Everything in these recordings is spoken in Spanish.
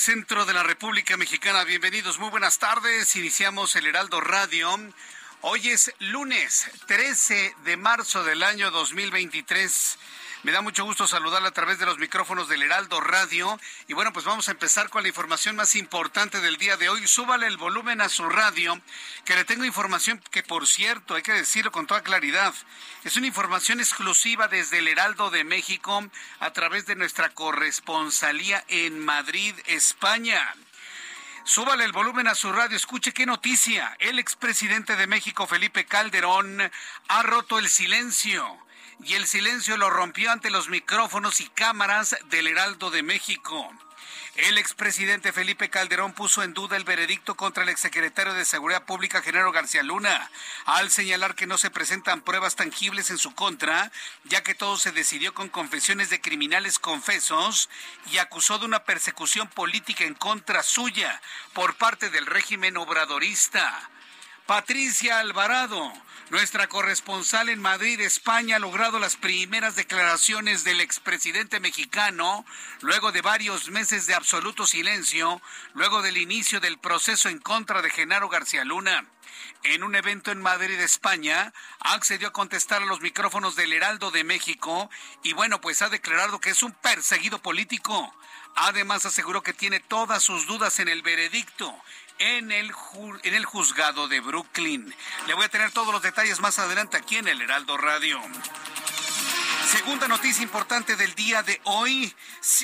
Centro de la República Mexicana. Bienvenidos, muy buenas tardes. Iniciamos el Heraldo Radio. Hoy es lunes 13 de marzo del año 2023. Me da mucho gusto saludarla a través de los micrófonos del Heraldo Radio. Y bueno, pues vamos a empezar con la información más importante del día de hoy. Súbale el volumen a su radio, que le tengo información que, por cierto, hay que decirlo con toda claridad, es una información exclusiva desde el Heraldo de México a través de nuestra corresponsalía en Madrid, España. Súbale el volumen a su radio, escuche qué noticia. El expresidente de México, Felipe Calderón, ha roto el silencio y el silencio lo rompió ante los micrófonos y cámaras del Heraldo de México. El expresidente Felipe Calderón puso en duda el veredicto contra el exsecretario de Seguridad Pública, Genaro García Luna, al señalar que no se presentan pruebas tangibles en su contra, ya que todo se decidió con confesiones de criminales confesos y acusó de una persecución política en contra suya por parte del régimen obradorista. Patricia Alvarado, nuestra corresponsal en Madrid, España, ha logrado las primeras declaraciones del expresidente mexicano luego de varios meses de absoluto silencio, luego del inicio del proceso en contra de Genaro García Luna. En un evento en Madrid, España, accedió a contestar a los micrófonos del Heraldo de México y bueno, pues ha declarado que es un perseguido político. Además aseguró que tiene todas sus dudas en el veredicto en el, juzgado de Brooklyn. Le voy a tener todos los detalles más adelante aquí en el Heraldo Radio. Segunda noticia importante del día de hoy,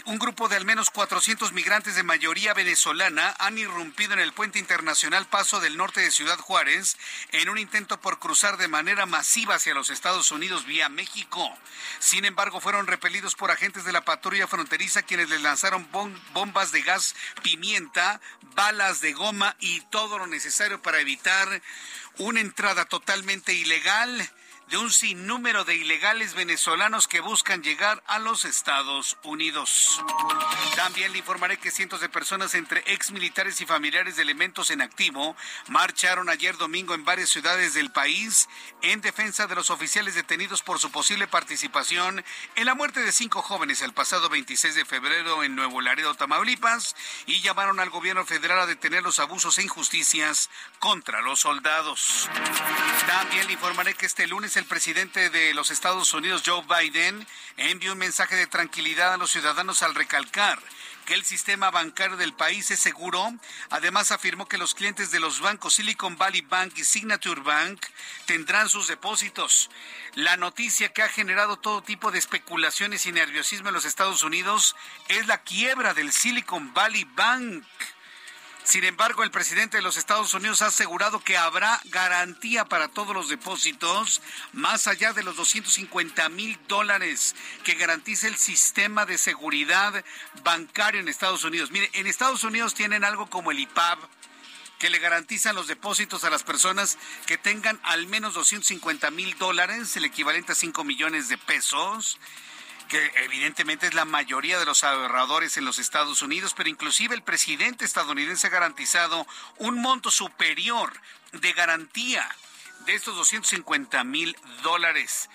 un grupo de al menos 400 migrantes de mayoría venezolana han irrumpido en el puente internacional Paso del Norte de Ciudad Juárez en un intento por cruzar de manera masiva hacia los Estados Unidos vía México. Sin embargo, fueron repelidos por agentes de la patrulla fronteriza quienes les lanzaron bombas de gas pimienta, balas de goma y todo lo necesario para evitar una entrada totalmente ilegal de un sinnúmero de ilegales venezolanos que buscan llegar a los Estados Unidos. También le informaré que cientos de personas entre ex militares y familiares de elementos en activo marcharon ayer domingo en varias ciudades del país en defensa de los oficiales detenidos por su posible participación en la muerte de cinco jóvenes el pasado 26 de febrero en Nuevo Laredo, Tamaulipas, y llamaron al gobierno federal a detener los abusos e injusticias contra los soldados. También le informaré que este lunes el presidente de los Estados Unidos, Joe Biden, envió un mensaje de tranquilidad a los ciudadanos al recalcar que el sistema bancario del país es seguro. Además, afirmó que los clientes de los bancos Silicon Valley Bank y Signature Bank tendrán sus depósitos. La noticia que ha generado todo tipo de especulaciones y nerviosismo en los Estados Unidos es la quiebra del Silicon Valley Bank. Sin embargo, el presidente de los Estados Unidos ha asegurado que habrá garantía para todos los depósitos más allá de los 250 mil dólares que garantice el sistema de seguridad bancario en Estados Unidos. Mire, en Estados Unidos tienen algo como el IPAB que le garantizan los depósitos a las personas que tengan al menos 250 mil dólares, el equivalente a 5 millones de pesos que evidentemente es la mayoría de los ahorradores en los Estados Unidos, pero inclusive el presidente estadounidense ha garantizado un monto superior de garantía de estos 250 mil dólares.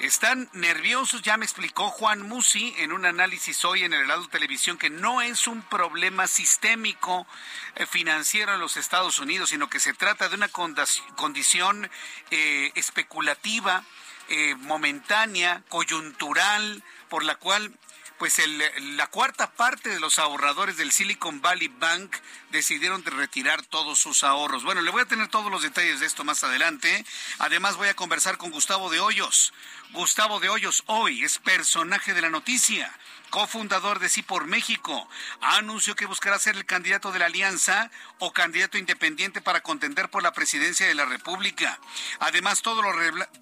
Están nerviosos, ya me explicó Juan Musi en un análisis hoy en el Heraldo Televisión que no es un problema sistémico eh, financiero en los Estados Unidos, sino que se trata de una condición eh, especulativa eh, momentánea, coyuntural, por la cual pues la cuarta parte de los ahorradores del Silicon Valley Bank decidieron de retirar todos sus ahorros. Bueno, le voy a tener todos los detalles de esto más adelante. Además voy a conversar con Gustavo de Hoyos. Gustavo de Hoyos hoy es personaje de la noticia cofundador de Sí por México, anunció que buscará ser el candidato de la alianza o candidato independiente para contender por la presidencia de la República. Además, todo lo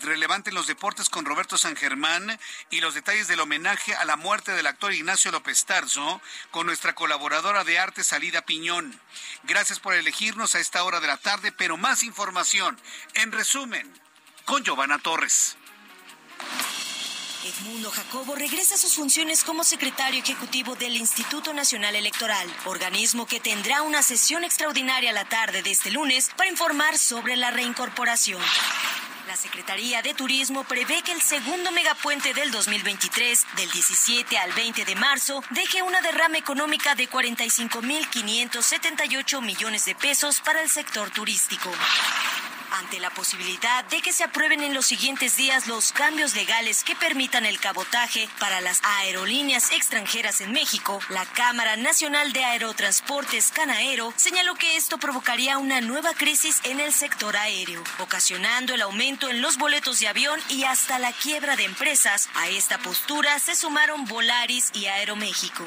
relevante en los deportes con Roberto San Germán y los detalles del homenaje a la muerte del actor Ignacio López Tarso con nuestra colaboradora de arte Salida Piñón. Gracias por elegirnos a esta hora de la tarde, pero más información. En resumen, con Giovanna Torres. Edmundo Jacobo regresa a sus funciones como secretario ejecutivo del Instituto Nacional Electoral, organismo que tendrá una sesión extraordinaria la tarde de este lunes para informar sobre la reincorporación. La Secretaría de Turismo prevé que el segundo megapuente del 2023, del 17 al 20 de marzo, deje una derrama económica de 45.578 millones de pesos para el sector turístico ante la posibilidad de que se aprueben en los siguientes días los cambios legales que permitan el cabotaje para las aerolíneas extranjeras en México, la Cámara Nacional de Aerotransportes Canaero señaló que esto provocaría una nueva crisis en el sector aéreo, ocasionando el aumento en los boletos de avión y hasta la quiebra de empresas. A esta postura se sumaron Volaris y Aeroméxico.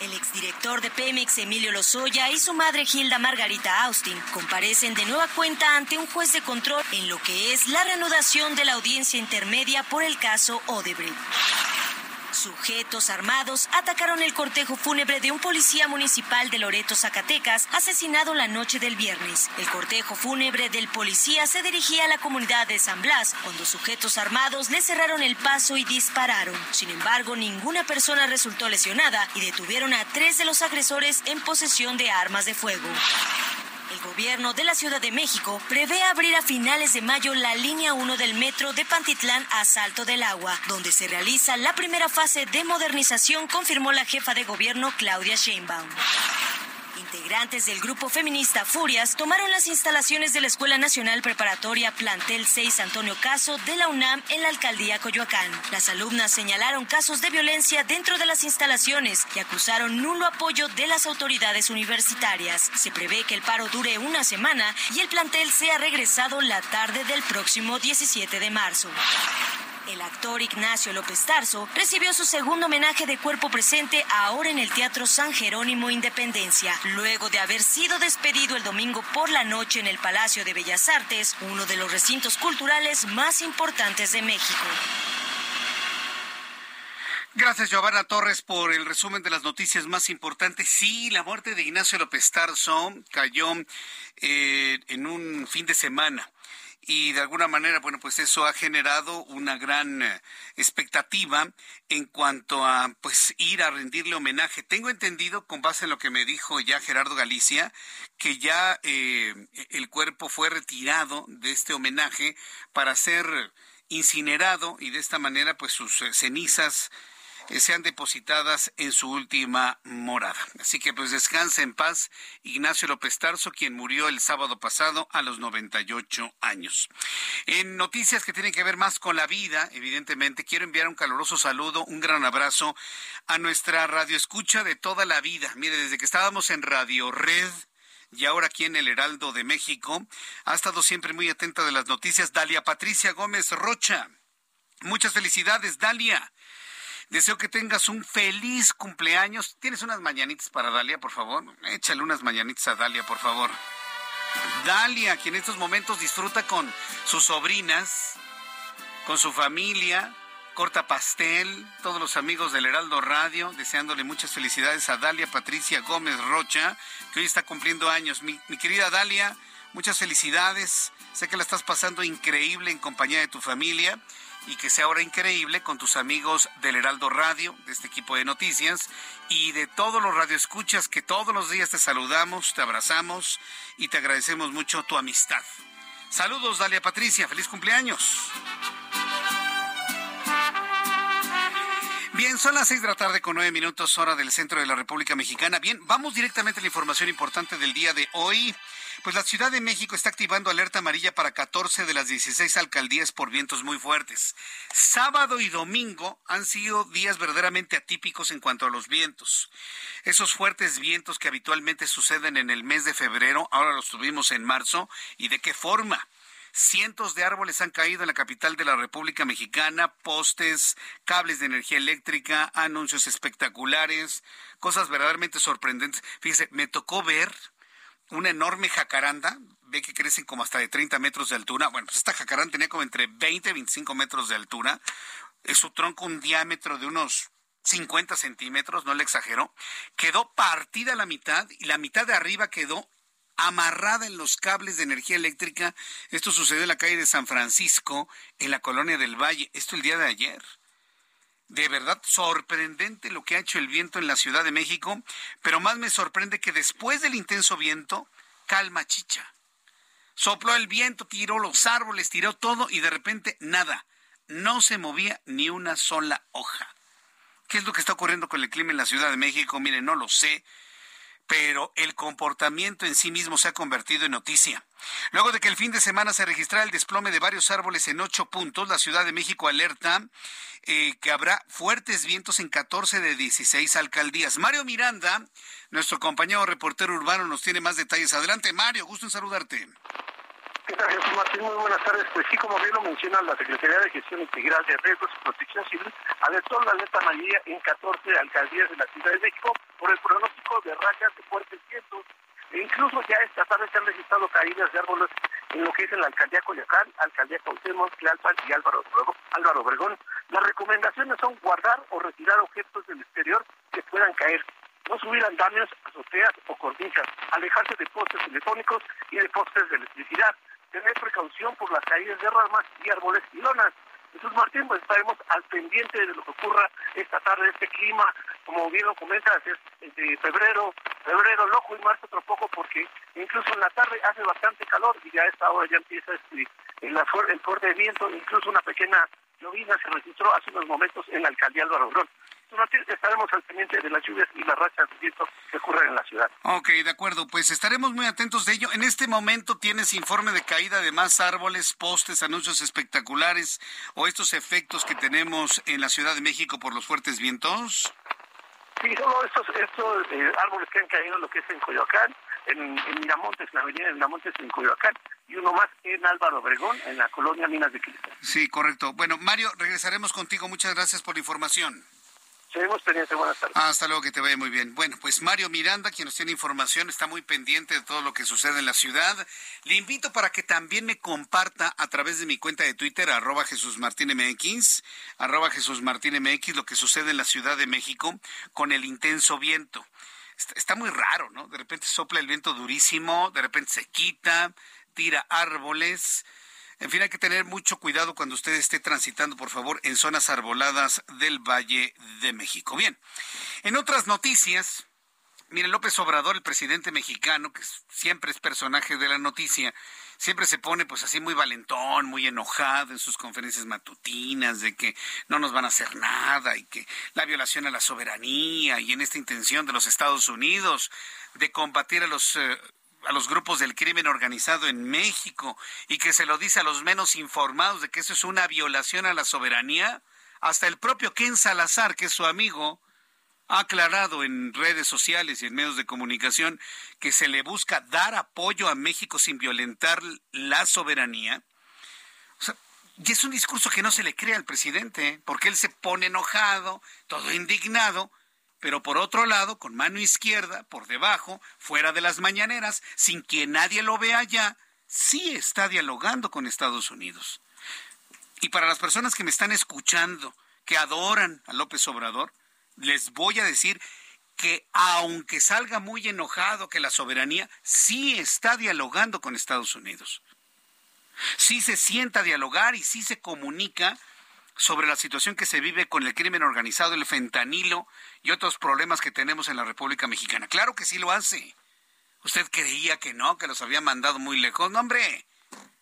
El exdirector de Pemex, Emilio Lozoya, y su madre Hilda Margarita Austin comparecen de nueva cuenta ante un juez de control en lo que es la reanudación de la audiencia intermedia por el caso Odebrecht. Sujetos armados atacaron el cortejo fúnebre de un policía municipal de Loreto, Zacatecas, asesinado la noche del viernes. El cortejo fúnebre del policía se dirigía a la comunidad de San Blas cuando sujetos armados le cerraron el paso y dispararon. Sin embargo, ninguna persona resultó lesionada y detuvieron a tres de los agresores en posesión de armas de fuego. El gobierno de la Ciudad de México prevé abrir a finales de mayo la línea 1 del metro de Pantitlán a Salto del Agua, donde se realiza la primera fase de modernización, confirmó la jefa de gobierno Claudia Sheinbaum. Integrantes del grupo feminista Furias tomaron las instalaciones de la Escuela Nacional Preparatoria Plantel 6 Antonio Caso de la UNAM en la alcaldía Coyoacán. Las alumnas señalaron casos de violencia dentro de las instalaciones y acusaron nulo apoyo de las autoridades universitarias. Se prevé que el paro dure una semana y el plantel sea regresado la tarde del próximo 17 de marzo. El actor Ignacio López Tarso recibió su segundo homenaje de cuerpo presente ahora en el Teatro San Jerónimo Independencia, luego de haber sido despedido el domingo por la noche en el Palacio de Bellas Artes, uno de los recintos culturales más importantes de México. Gracias, Giovanna Torres, por el resumen de las noticias más importantes. Sí, la muerte de Ignacio López Tarso cayó eh, en un fin de semana y de alguna manera, bueno, pues eso ha generado una gran eh, expectativa en cuanto a pues ir a rendirle homenaje. Tengo entendido, con base en lo que me dijo ya Gerardo Galicia, que ya eh, el cuerpo fue retirado de este homenaje para ser incinerado y de esta manera pues sus eh, cenizas sean depositadas en su última morada. Así que pues descanse en paz Ignacio López Tarso, quien murió el sábado pasado a los 98 años. En noticias que tienen que ver más con la vida, evidentemente, quiero enviar un caluroso saludo, un gran abrazo a nuestra radio escucha de toda la vida. Mire, desde que estábamos en Radio Red, y ahora aquí en el Heraldo de México. Ha estado siempre muy atenta de las noticias. Dalia Patricia Gómez Rocha. Muchas felicidades, Dalia. Deseo que tengas un feliz cumpleaños. ¿Tienes unas mañanitas para Dalia, por favor? Échale unas mañanitas a Dalia, por favor. Dalia, quien en estos momentos disfruta con sus sobrinas, con su familia, corta pastel, todos los amigos del Heraldo Radio, deseándole muchas felicidades a Dalia Patricia Gómez Rocha, que hoy está cumpliendo años. Mi, mi, querida Dalia, muchas felicidades. Sé que la estás pasando increíble en compañía de tu familia y que sea ahora increíble con tus amigos del Heraldo Radio, de este equipo de noticias y de todos los radioescuchas que todos los días te saludamos, te abrazamos y te agradecemos mucho tu amistad. Saludos, Dalia Patricia, feliz cumpleaños. Bien, son las seis de la tarde con nueve minutos hora del centro de la República Mexicana. Bien, vamos directamente a la información importante del día de hoy. Pues la Ciudad de México está activando alerta amarilla para 14 de las 16 alcaldías por vientos muy fuertes. Sábado y domingo han sido días verdaderamente atípicos en cuanto a los vientos. Esos fuertes vientos que habitualmente suceden en el mes de febrero, ahora los tuvimos en marzo. ¿Y de qué forma? Cientos de árboles han caído en la capital de la República Mexicana, postes, cables de energía eléctrica, anuncios espectaculares, cosas verdaderamente sorprendentes. Fíjese, me tocó ver una enorme jacaranda, ve que crecen como hasta de 30 metros de altura. Bueno, pues esta jacaranda tenía como entre 20 y 25 metros de altura. Es su tronco un diámetro de unos 50 centímetros, no le exagero. Quedó partida la mitad y la mitad de arriba quedó amarrada en los cables de energía eléctrica. Esto sucedió en la calle de San Francisco, en la colonia del Valle. Esto el día de ayer. De verdad sorprendente lo que ha hecho el viento en la Ciudad de México, pero más me sorprende que después del intenso viento, calma chicha. Sopló el viento, tiró los árboles, tiró todo y de repente nada. No se movía ni una sola hoja. ¿Qué es lo que está ocurriendo con el clima en la Ciudad de México? Mire, no lo sé pero el comportamiento en sí mismo se ha convertido en noticia. Luego de que el fin de semana se registrara el desplome de varios árboles en ocho puntos, la Ciudad de México alerta eh, que habrá fuertes vientos en 14 de 16 alcaldías. Mario Miranda, nuestro compañero reportero urbano, nos tiene más detalles. Adelante, Mario, gusto en saludarte. ¿Qué tal, Jesús Martín? Muy buenas tardes. Pues sí, como bien lo menciona la Secretaría de Gestión Integral de Riesgos y Protección Civil, alertó la alerta amarilla en 14 alcaldías de la Ciudad de México por el pronóstico de rayas de fuertes vientos. E incluso ya esta tarde se han registrado caídas de árboles en lo que es en la alcaldía Coyoacán, alcaldía Cuauhtémoc, Tlalpan y Álvaro, Álvaro Obregón. Las recomendaciones son guardar o retirar objetos del exterior que puedan caer no subir andamios, azoteas o cornisas, alejarse de postes telefónicos y de postes de electricidad, tener precaución por las caídas de ramas y árboles y lonas. Jesús Martín, pues estaremos al pendiente de lo que ocurra esta tarde, este clima, como bien lo comentas, es de febrero, febrero loco y marzo otro poco, porque incluso en la tarde hace bastante calor y ya a esta hora ya empieza este, el, el fuerte viento, incluso una pequeña llovina se registró hace unos momentos en la alcaldía Álvaro Obrón estaremos al pendiente de las lluvias y las rachas de viento que ocurren en la ciudad. Ok, de acuerdo, pues estaremos muy atentos de ello. En este momento tienes informe de caída de más árboles, postes, anuncios espectaculares o estos efectos que tenemos en la Ciudad de México por los fuertes vientos. Sí, solo estos, estos eh, árboles que han caído lo que es en Coyoacán, en, Miramontes, en la avenida de Miramontes en Coyoacán, y uno más en Álvaro Obregón, en la colonia Minas de Cristal. Sí, correcto. Bueno, Mario, regresaremos contigo. Muchas gracias por la información. Seguimos pendientes, buenas tardes. Hasta luego, que te vaya muy bien. Bueno, pues Mario Miranda, quien nos tiene información, está muy pendiente de todo lo que sucede en la ciudad. Le invito para que también me comparta a través de mi cuenta de Twitter, arroba Jesús Martín MX, arroba Jesús Martín MX, lo que sucede en la Ciudad de México con el intenso viento. Está, está muy raro, ¿no? De repente sopla el viento durísimo, de repente se quita, tira árboles. En fin, hay que tener mucho cuidado cuando usted esté transitando, por favor, en zonas arboladas del Valle de México. Bien, en otras noticias, miren, López Obrador, el presidente mexicano, que siempre es personaje de la noticia, siempre se pone pues así muy valentón, muy enojado en sus conferencias matutinas de que no nos van a hacer nada y que la violación a la soberanía y en esta intención de los Estados Unidos de combatir a los eh, a los grupos del crimen organizado en México y que se lo dice a los menos informados de que eso es una violación a la soberanía, hasta el propio Ken Salazar, que es su amigo, ha aclarado en redes sociales y en medios de comunicación que se le busca dar apoyo a México sin violentar la soberanía. Y es un discurso que no se le cree al presidente, porque él se pone enojado, todo indignado, pero por otro lado, con mano izquierda, por debajo, fuera de las mañaneras, sin que nadie lo vea ya, sí está dialogando con Estados Unidos. Y para las personas que me están escuchando, que adoran a López Obrador, les voy a decir que aunque salga muy enojado que la soberanía sí está dialogando con Estados Unidos. Sí se sienta a dialogar y sí se comunica sobre la situación que se vive con el crimen organizado, el fentanilo y otros problemas que tenemos en la República Mexicana. Claro que sí lo hace. Usted creía que no, que los había mandado muy lejos. No, hombre,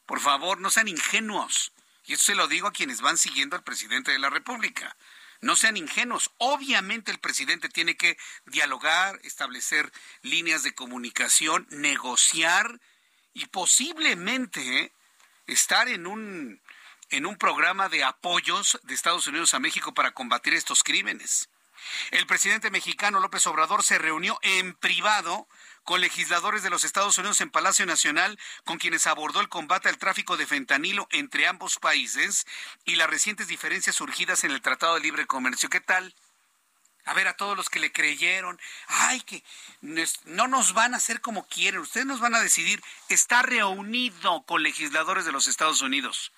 por favor, no sean ingenuos. Y eso se lo digo a quienes van siguiendo al presidente de la República. No sean ingenuos. Obviamente el presidente tiene que dialogar, establecer líneas de comunicación, negociar y posiblemente ¿eh? estar en un, en un programa de apoyos de Estados Unidos a México para combatir estos crímenes. El presidente mexicano López Obrador se reunió en privado con legisladores de los Estados Unidos en Palacio Nacional, con quienes abordó el combate al tráfico de fentanilo entre ambos países y las recientes diferencias surgidas en el Tratado de Libre Comercio. ¿Qué tal? A ver, a todos los que le creyeron, ay, que no nos van a hacer como quieren, ustedes nos van a decidir. Está reunido con legisladores de los Estados Unidos.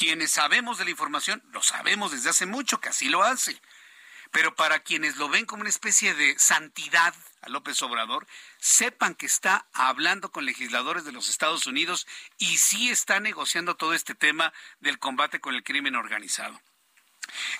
Quienes sabemos de la información, lo sabemos desde hace mucho que así lo hace. Pero para quienes lo ven como una especie de santidad a López Obrador, sepan que está hablando con legisladores de los Estados Unidos y sí está negociando todo este tema del combate con el crimen organizado.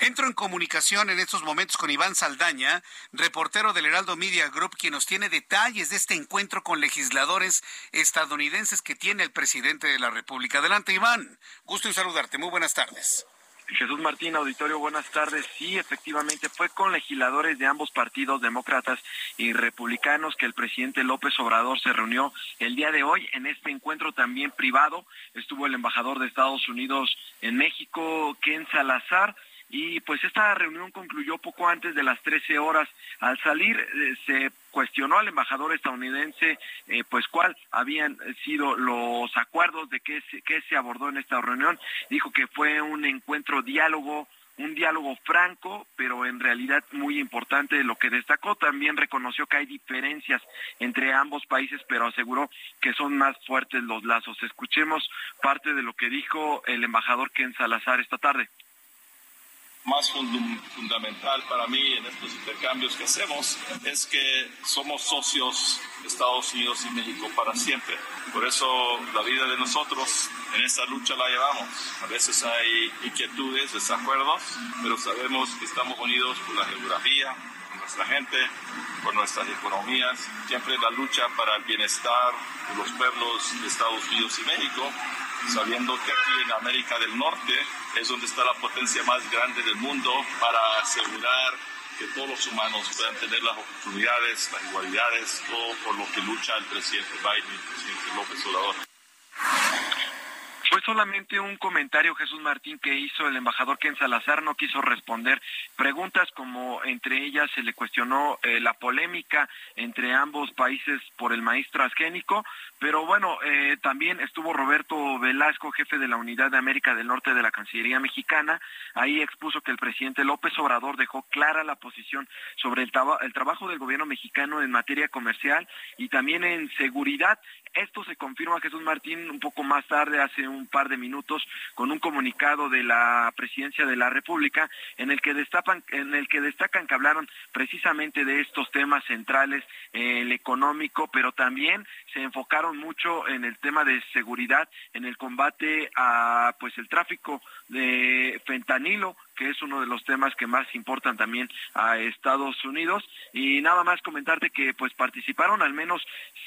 Entro en comunicación en estos momentos con Iván Saldaña, reportero del Heraldo Media Group, quien nos tiene detalles de este encuentro con legisladores estadounidenses que tiene el presidente de la República. Adelante, Iván. Gusto en saludarte. Muy buenas tardes. Jesús Martín, auditorio, buenas tardes. Sí, efectivamente, fue con legisladores de ambos partidos, demócratas y republicanos, que el presidente López Obrador se reunió el día de hoy. En este encuentro también privado estuvo el embajador de Estados Unidos en México, Ken Salazar, y pues esta reunión concluyó poco antes de las 13 horas. Al salir eh, se cuestionó al embajador estadounidense eh, pues cuál habían sido los acuerdos de qué se, qué se abordó en esta reunión. Dijo que fue un encuentro diálogo un diálogo franco, pero en realidad muy importante. Lo que destacó también reconoció que hay diferencias entre ambos países, pero aseguró que son más fuertes los lazos. Escuchemos parte de lo que dijo el embajador Ken Salazar esta tarde más fundamental para mí en estos intercambios que hacemos es que somos socios Estados Unidos y México para siempre. Por eso la vida de nosotros en esta lucha la llevamos. A veces hay inquietudes, desacuerdos, pero sabemos que estamos unidos por la geografía, por nuestra gente, por nuestras economías. Siempre la lucha para el bienestar de los pueblos de Estados Unidos y México sabiendo que aquí en América del Norte es donde está la potencia más grande del mundo para asegurar que todos los humanos puedan tener las oportunidades, las igualdades, todo por lo que lucha el presidente Biden y el presidente López Obrador. Fue solamente un comentario, Jesús Martín, que hizo el embajador Ken Salazar, no quiso responder preguntas como entre ellas se le cuestionó eh, la polémica entre ambos países por el maíz transgénico, pero bueno, eh, también estuvo Roberto Velasco, jefe de la Unidad de América del Norte de la Cancillería Mexicana, ahí expuso que el presidente López Obrador dejó clara la posición sobre el, trabajo del gobierno mexicano en materia comercial y también en seguridad. Esto se confirma, Jesús Martín, un poco más tarde, hace un par de minutos, con un comunicado de la Presidencia de la República, en el que destapan, en el que destacan que hablaron precisamente de estos temas centrales, eh, el económico, pero también se enfocaron mucho en el tema de seguridad, en el combate a, pues, el tráfico de fentanilo, que es uno de los temas que más importan también a Estados Unidos. Y nada más comentarte que pues participaron al menos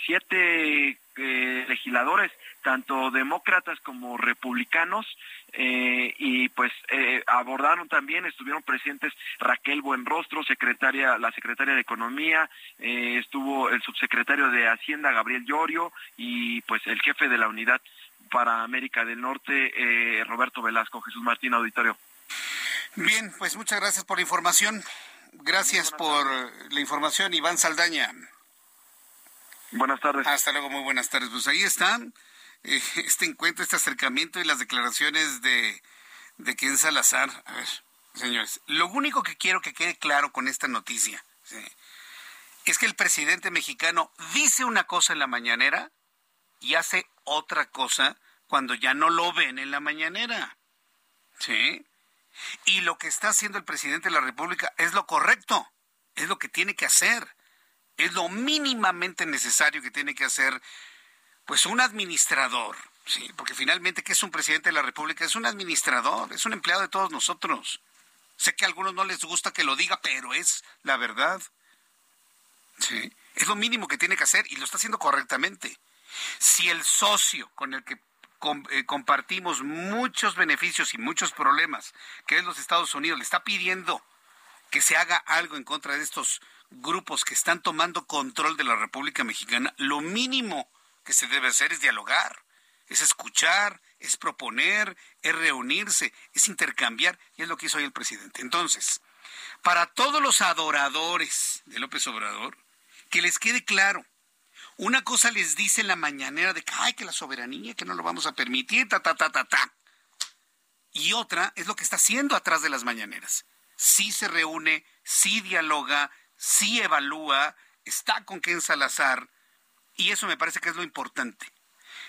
siete eh, legisladores, tanto demócratas como republicanos, eh, y pues eh, abordaron también, estuvieron presentes Raquel Buenrostro, secretaria, la secretaria de Economía, estuvo el subsecretario de Hacienda Gabriel Llorio y pues el jefe de la unidad para América del Norte, Roberto Velasco, Jesús Martín Auditorio. Bien, pues muchas gracias por la información. Gracias por la información, Iván Saldaña. Buenas tardes. Hasta luego, muy buenas tardes. Pues ahí está eh, este encuentro, este acercamiento y las declaraciones de, de Ken Salazar. A ver, señores, lo único que quiero que quede claro con esta noticia es que el presidente mexicano dice una cosa en la mañanera y hace otra cosa cuando ya no lo ven en la mañanera. ¿Sí? Y lo que está haciendo el presidente de la República es lo correcto, es lo que tiene que hacer, es lo mínimamente necesario que tiene que hacer pues un administrador, sí, porque finalmente que es un presidente de la República es un administrador, es un empleado de todos nosotros. Sé que a algunos no les gusta que lo diga, pero es la verdad. Sí, es lo mínimo que tiene que hacer y lo está haciendo correctamente. Si el socio con el que eh, compartimos muchos beneficios y muchos problemas, que es los Estados Unidos, le está pidiendo que se haga algo en contra de estos grupos que están tomando control de la República Mexicana, lo mínimo que se debe hacer es dialogar, es escuchar, es proponer, es reunirse, es intercambiar, y es lo que hizo hoy el presidente. Entonces, para todos los adoradores de López Obrador, que les quede claro, una cosa les dice en la mañanera de que, ay, que la soberanía, que no lo vamos a permitir, ta, ta, ta, ta, ta. Y otra es lo que está haciendo atrás de las mañaneras. Sí se reúne, sí dialoga, sí evalúa, está con Ken Salazar, y eso me parece que es lo importante.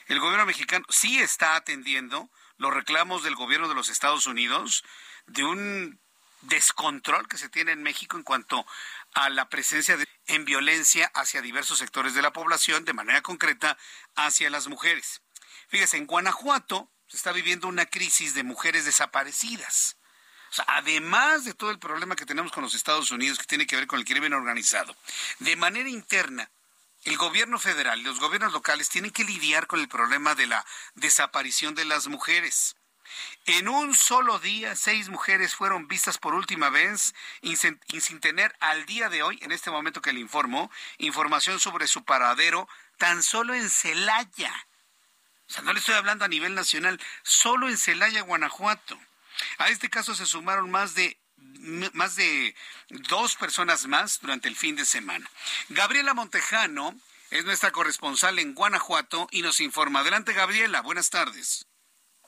El gobierno mexicano sí está atendiendo los reclamos del gobierno de los Estados Unidos de un descontrol que se tiene en México en cuanto a la presencia de, en violencia hacia diversos sectores de la población, de manera concreta hacia las mujeres. Fíjese, en Guanajuato se está viviendo una crisis de mujeres desaparecidas. Además de todo el problema que tenemos con los Estados Unidos que tiene que ver con el crimen organizado, de manera interna, el gobierno federal y los gobiernos locales tienen que lidiar con el problema de la desaparición de las mujeres. En un solo día, seis mujeres fueron vistas por última vez y sin, tener al día de hoy, en este momento que le informo, información sobre su paradero, tan solo en Celaya. O sea, no le estoy hablando a nivel nacional, solo en Celaya, Guanajuato. A este caso se sumaron más de más de dos personas más durante el fin de semana. Gabriela Montejano es nuestra corresponsal en Guanajuato y nos informa. Adelante, Gabriela. Buenas tardes.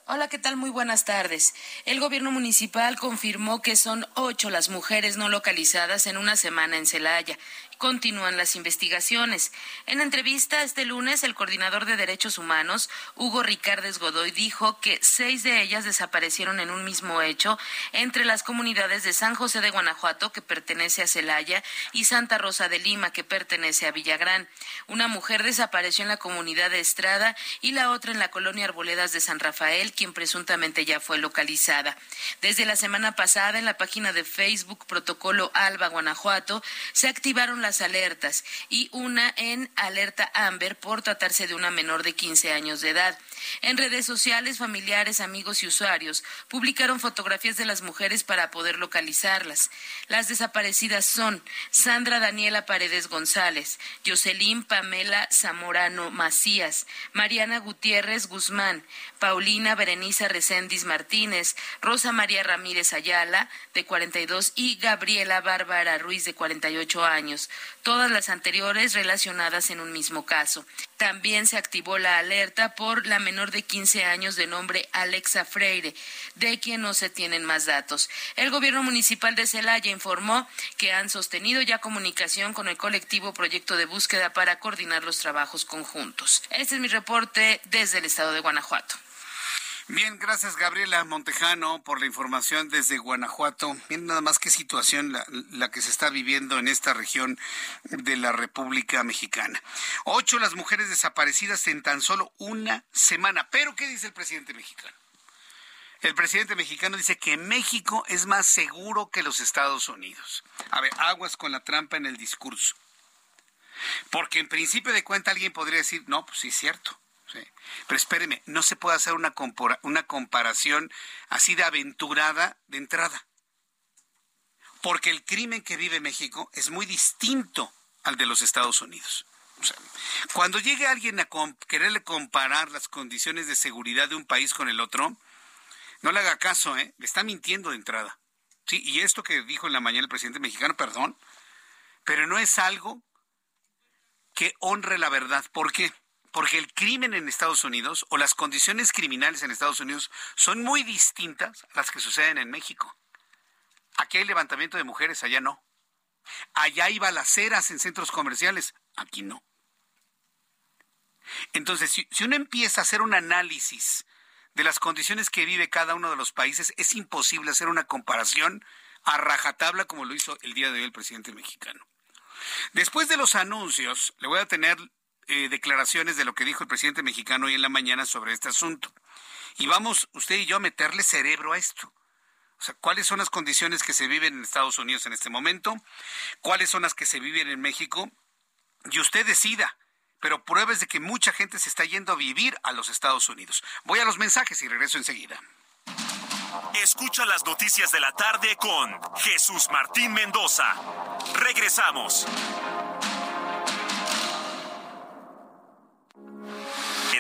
Hola, ¿qué tal? Muy buenas tardes. El gobierno municipal confirmó que son ocho las mujeres no localizadas en una semana en Celaya continúan las investigaciones. En entrevista este lunes, el coordinador de derechos humanos, Hugo Ricardes Godoy, dijo que seis de ellas desaparecieron en un mismo hecho entre las comunidades de San José de Guanajuato, que pertenece a Celaya, y Santa Rosa de Lima, que pertenece a Villagrán. Una mujer desapareció en la comunidad de Estrada y la otra en la colonia Arboledas de San Rafael, quien presuntamente ya fue localizada. Desde la semana pasada, en la página de Facebook Protocolo Alba Guanajuato, se activaron las alertas y una en alerta Amber por tratarse de una menor de 15 años de edad. En redes sociales, familiares, amigos y usuarios publicaron fotografías de las mujeres para poder localizarlas. Las desaparecidas son Sandra Daniela Paredes González, Jocelyn Pamela Zamorano Macías, Mariana Gutiérrez Guzmán, Paulina Berenice Recendis Martínez, Rosa María Ramírez Ayala, de 42, y Gabriela Bárbara Ruiz, de 48 años, todas las anteriores relacionadas en un mismo caso. También se activó la alerta por la menor de 15 años de nombre Alexa Freire, de quien no se tienen más datos. El gobierno municipal de Celaya informó que han sostenido ya comunicación con el colectivo Proyecto de Búsqueda para coordinar los trabajos conjuntos. Este es mi reporte desde el estado de Guanajuato. Bien, gracias Gabriela Montejano por la información desde Guanajuato. Miren nada más qué situación la, la, que se está viviendo en esta región de la República Mexicana. Ocho las mujeres desaparecidas en tan solo una semana. Pero, ¿qué dice el presidente mexicano? El presidente mexicano dice que México es más seguro que los Estados Unidos. A ver, aguas con la trampa en el discurso. Porque en principio de cuenta alguien podría decir, no, pues sí es cierto. Pero espéreme, no se puede hacer una, una comparación así de aventurada de entrada. Porque el crimen que vive México es muy distinto al de los Estados Unidos. cuando llegue alguien a quererle comparar las condiciones de seguridad de un país con el otro, no le haga caso, ¿eh? Le está mintiendo de entrada. Sí, y esto que dijo en la mañana el presidente mexicano, perdón, pero no es algo que honre la verdad. ¿Por qué? Porque el crimen en Estados Unidos o las condiciones criminales en Estados Unidos son muy distintas a las que suceden en México. Aquí hay levantamiento de mujeres, allá no. Allá hay balaceras en centros comerciales, aquí no. Entonces, si, si, uno empieza a hacer un análisis de las condiciones que vive cada uno de los países, es imposible hacer una comparación a rajatabla como lo hizo el día de hoy el presidente mexicano. Después de los anuncios, le voy a tener eh, declaraciones de lo que dijo el presidente mexicano hoy en la mañana sobre este asunto. Y vamos, usted y yo, a meterle cerebro a esto. O sea, ¿cuáles son las condiciones que se viven en Estados Unidos en este momento? ¿Cuáles son las que se viven en México? Y usted decida pero pruebas de que mucha gente se está yendo a vivir a los Estados Unidos. Voy a los mensajes y regreso enseguida. Escucha las noticias de la tarde con Jesús Martín Mendoza. Regresamos.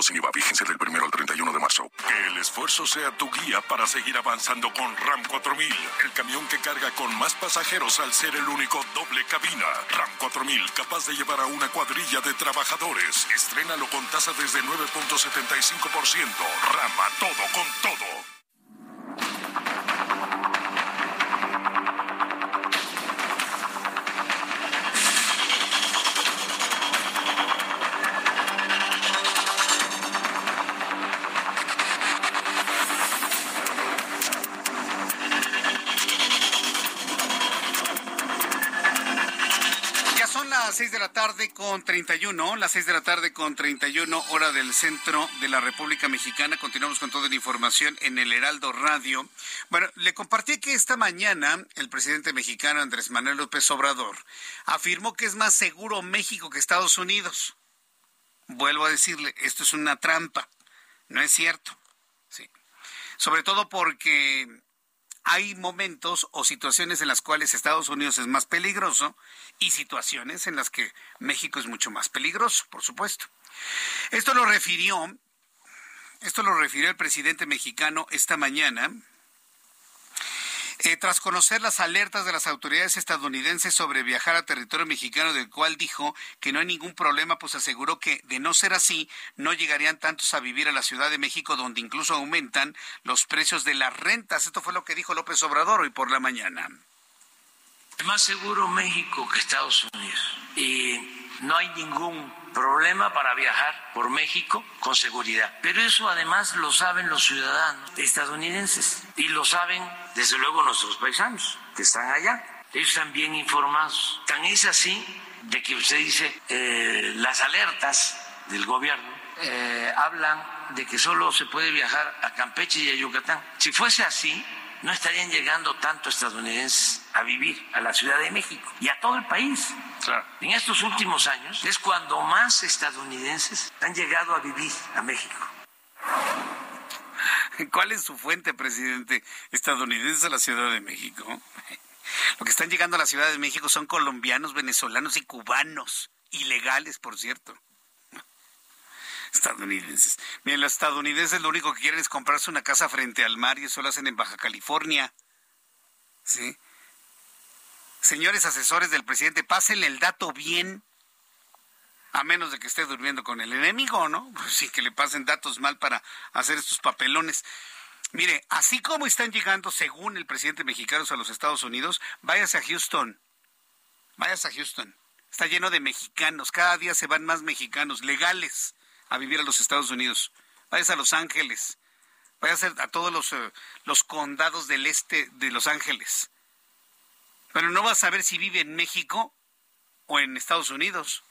30.3% sin IVA, vigencia del primero al 31 de marzo. Que el esfuerzo sea tu guía para seguir avanzando con RAM 4000, el camión que carga con más pasajeros al ser el único doble cabina. RAM 4000, capaz de llevar a una cuadrilla de trabajadores. Estrénalo con tasa desde 9.75%. Rama, todo con todo. Tarde con 31, las seis de la tarde con 31 hora del centro de la República Mexicana. Continuamos con toda la información en el Heraldo Radio. Bueno, le compartí que esta mañana el presidente mexicano Andrés Manuel López Obrador afirmó que es más seguro México que Estados Unidos. Vuelvo a decirle, esto es una trampa. No es cierto. Sí. Sobre todo porque hay momentos o situaciones en las cuales Estados Unidos es más peligroso y situaciones en las que México es mucho más peligroso, por supuesto. Esto lo refirió, esto lo refirió el presidente mexicano esta mañana eh, tras conocer las alertas de las autoridades estadounidenses sobre viajar a territorio mexicano, del cual dijo que no hay ningún problema, pues aseguró que de no ser así, no llegarían tantos a vivir a la Ciudad de México, donde incluso aumentan los precios de las rentas. Esto fue lo que dijo López Obrador hoy por la mañana. Es más seguro México que Estados Unidos. Y no hay ningún problema para viajar por México con seguridad. Pero eso además lo saben los ciudadanos estadounidenses y lo saben desde luego nuestros paisanos que están allá. Ellos están bien informados. Tan es así de que usted dice eh, las alertas del gobierno eh, hablan de que solo se puede viajar a Campeche y a Yucatán. Si fuese así, no estarían llegando tanto estadounidenses a vivir a la Ciudad de México y a todo el país. En estos últimos años es cuando más estadounidenses han llegado a vivir a México. ¿Cuál es su fuente, presidente? Estadounidenses a la Ciudad de México. Lo que están llegando a la Ciudad de México son colombianos, venezolanos y cubanos. Ilegales, por cierto. Estadounidenses. Miren, los estadounidenses lo único que quieren es comprarse una casa frente al mar y eso lo hacen en Baja California. ¿Sí? Señores asesores del presidente, pásenle el dato bien. A menos de que esté durmiendo con el enemigo, ¿no? Pues sí, que le pasen datos mal para hacer estos papelones. Mire, así como están llegando, según el presidente mexicano, a los Estados Unidos, váyase a Houston. Váyase a Houston. Está lleno de mexicanos. Cada día se van más mexicanos legales a vivir a los Estados Unidos. Váyase a Los Ángeles. Váyase a todos los, eh, los condados del este de Los Ángeles. Pero no vas a ver si vive en México o en Estados Unidos.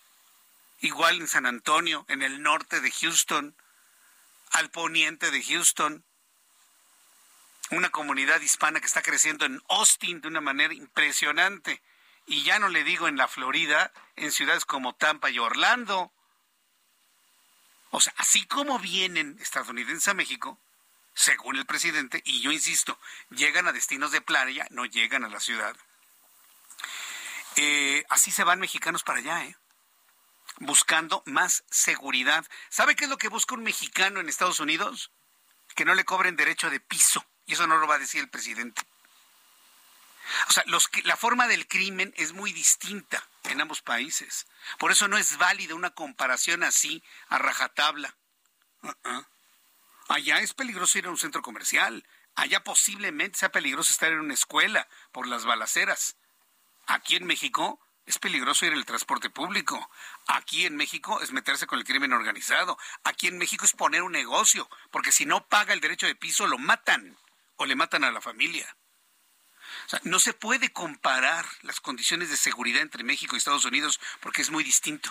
Igual en San Antonio, en el norte de Houston, al poniente de Houston. Una comunidad hispana que está creciendo en Austin de una manera impresionante. Y ya no le digo en la Florida, en ciudades como Tampa y Orlando. O sea, así como vienen estadounidenses a México, según el presidente, y yo insisto, llegan a destinos de playa, no llegan a la ciudad. Eh, así se van mexicanos para allá, ¿eh? buscando más seguridad. ¿Sabe qué es lo que busca un mexicano en Estados Unidos? Que no le cobren derecho de piso. Y eso no lo va a decir el presidente. O sea, los, la forma del crimen es muy distinta en ambos países. Por eso no es válida una comparación así a rajatabla. Uh-uh. Allá es peligroso ir a un centro comercial. Allá posiblemente sea peligroso estar en una escuela por las balaceras. Aquí en México es peligroso ir en el transporte público. Aquí en México es meterse con el crimen organizado. Aquí en México es poner un negocio, porque si no paga el derecho de piso lo matan o le matan a la familia. Sea, no se puede comparar las condiciones de seguridad entre México y Estados Unidos porque es muy distinto.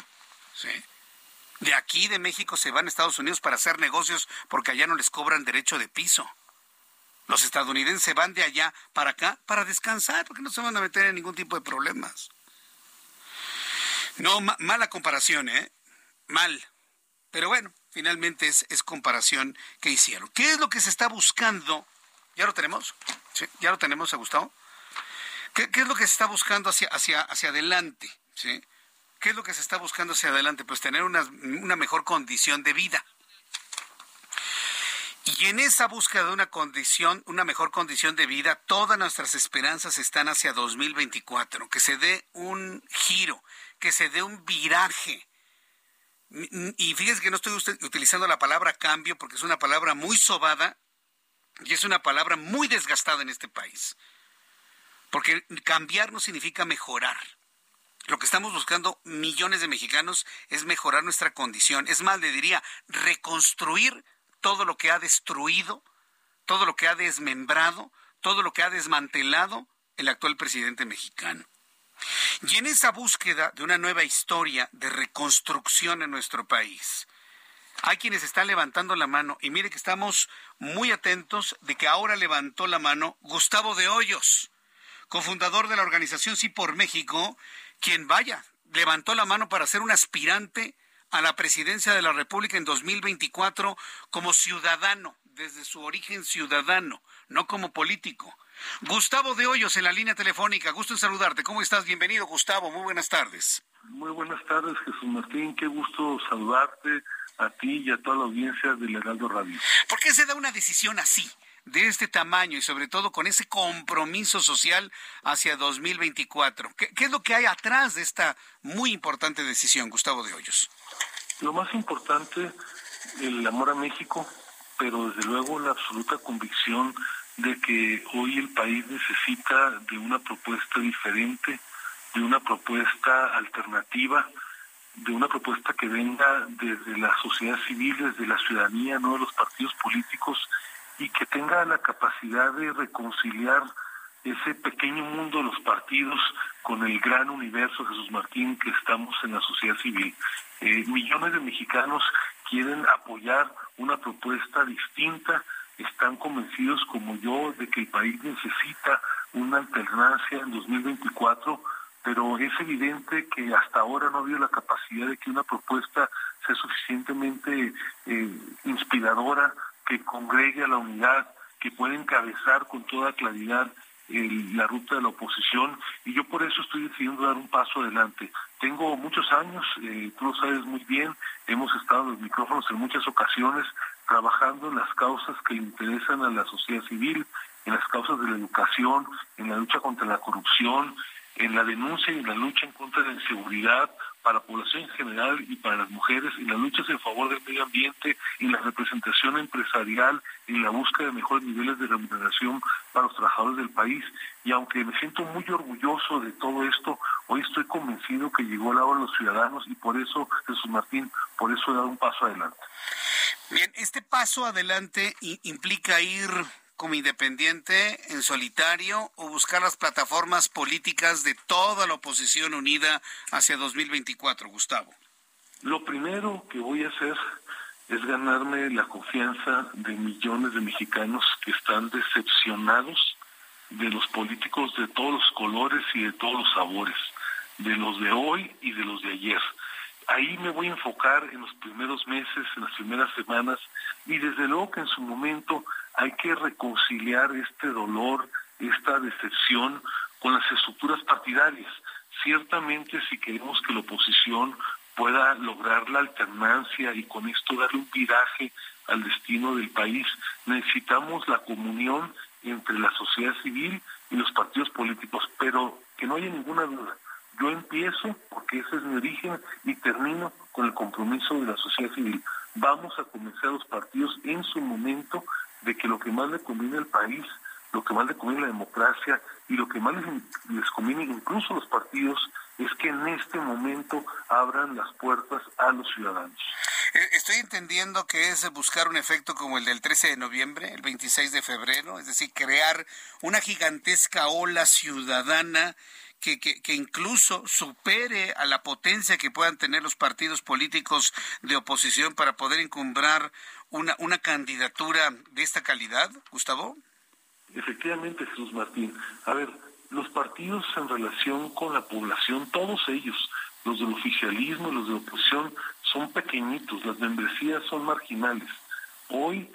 De aquí de México se van a Estados Unidos para hacer negocios porque allá no les cobran derecho de piso. Los estadounidenses van de allá para acá para descansar porque no se van a meter en ningún tipo de problemas. No, mala comparación, ¿eh? Mal. Pero bueno, finalmente es, es comparación que hicieron. ¿Qué es lo que se está buscando? ¿Ya lo tenemos? ¿Ya lo tenemos, Gustavo? ¿Qué, ¿Qué, es lo que se está buscando hacia, hacia, hacia adelante? ¿Sí? ¿Qué es lo que se está buscando hacia adelante? Pues tener una, una mejor condición de vida. Y en esa búsqueda de una condición, una mejor condición de vida, todas nuestras esperanzas están hacia 2024, que se dé un giro, que se dé un viraje. Y fíjense que no estoy utilizando la palabra cambio porque es una palabra muy sobada y es una palabra muy desgastada en este país. Porque cambiar no significa mejorar. Lo que estamos buscando millones de mexicanos es mejorar nuestra condición. Es más, le diría, reconstruir todo lo que ha destruido, todo lo que ha desmembrado, todo lo que ha desmantelado el actual presidente mexicano. Y en esa búsqueda de una nueva historia de reconstrucción en nuestro país, hay quienes están levantando la mano y mire que estamos muy atentos de que ahora levantó la mano Gustavo de Hoyos, cofundador de la organización Sí por México, quien vaya, levantó la mano para ser un aspirante a la presidencia de la República en 2024 como ciudadano, desde su origen ciudadano, no como político. Gustavo de Hoyos en la línea telefónica, gusto en saludarte. ¿Cómo estás? Bienvenido, Gustavo. Muy buenas tardes. Muy buenas tardes, Jesús Martín. Qué gusto saludarte a ti y a toda la audiencia del Heraldo Radio. ¿Por qué se da una decisión así? De este tamaño y sobre todo con ese compromiso social hacia 2024. ¿Qué, ¿Qué, es lo que hay atrás de esta muy importante decisión, Gustavo de Hoyos? Lo más importante, el amor a México, pero desde luego la absoluta convicción de que hoy el país necesita de una propuesta diferente, de una propuesta alternativa, de una propuesta que venga desde la sociedad civil, desde la ciudadanía, no de los partidos políticos, y que tenga la capacidad de reconciliar ese pequeño mundo de los partidos con el gran universo, Jesús Martín, que estamos en la sociedad civil. Eh, millones de mexicanos quieren apoyar una propuesta distinta, están convencidos como yo de que el país necesita una alternancia en 2024, pero es evidente que hasta ahora no ha habido la capacidad de que una propuesta sea suficientemente eh, inspiradora que congregue a la unidad, que pueda encabezar con toda claridad la ruta de la oposición y yo por eso estoy decidiendo dar un paso adelante. Tengo muchos años, eh, tú lo sabes muy bien, hemos estado en los micrófonos en muchas ocasiones trabajando en las causas que interesan a la sociedad civil, en las causas de la educación, en la lucha contra la corrupción, en la denuncia y en la lucha en contra de la inseguridad, para la población en general y para las mujeres, en las luchas en favor del medio ambiente, en la representación empresarial, en la búsqueda de mejores niveles de remuneración para los trabajadores del país. Y aunque me siento muy orgulloso de todo esto, hoy estoy convencido que llegó la hora de los ciudadanos y por eso, Jesús Martín, por eso he dado un paso adelante. Bien, este paso adelante implica ir como independiente, en solitario, o buscar las plataformas políticas de toda la oposición unida hacia 2024, Gustavo? Lo primero que voy a hacer es ganarme la confianza de millones de mexicanos que están decepcionados de los políticos de todos los colores y de todos los sabores, de los de hoy y de los de ayer. Ahí me voy a enfocar en los primeros meses, en las primeras semanas, y desde luego que en su momento hay que reconciliar este dolor, esta decepción con las estructuras partidarias. Ciertamente si queremos que la oposición pueda lograr la alternancia y con esto darle un viraje al destino del país, necesitamos la comunión entre la sociedad civil y los partidos políticos, pero que no haya ninguna duda. Yo empiezo, porque ese es mi origen, y termino con el compromiso de la sociedad civil. Vamos a convencer a los partidos en su momento de que lo que más le conviene al país, lo que más le conviene a la democracia y lo que más les, conviene incluso a los partidos es que en este momento abran las puertas a los ciudadanos. Eh, estoy entendiendo que es buscar un efecto como el del 13 de noviembre, el 26 de febrero, es decir, crear una gigantesca ola ciudadana que, que, incluso supere a la potencia que puedan tener los partidos políticos de oposición para poder encumbrar una, una candidatura de esta calidad, Gustavo? Efectivamente, Jesús Martín. A ver, los partidos en relación con la población, todos ellos, los del oficialismo, los de oposición, son pequeñitos, las membresías son marginales. Hoy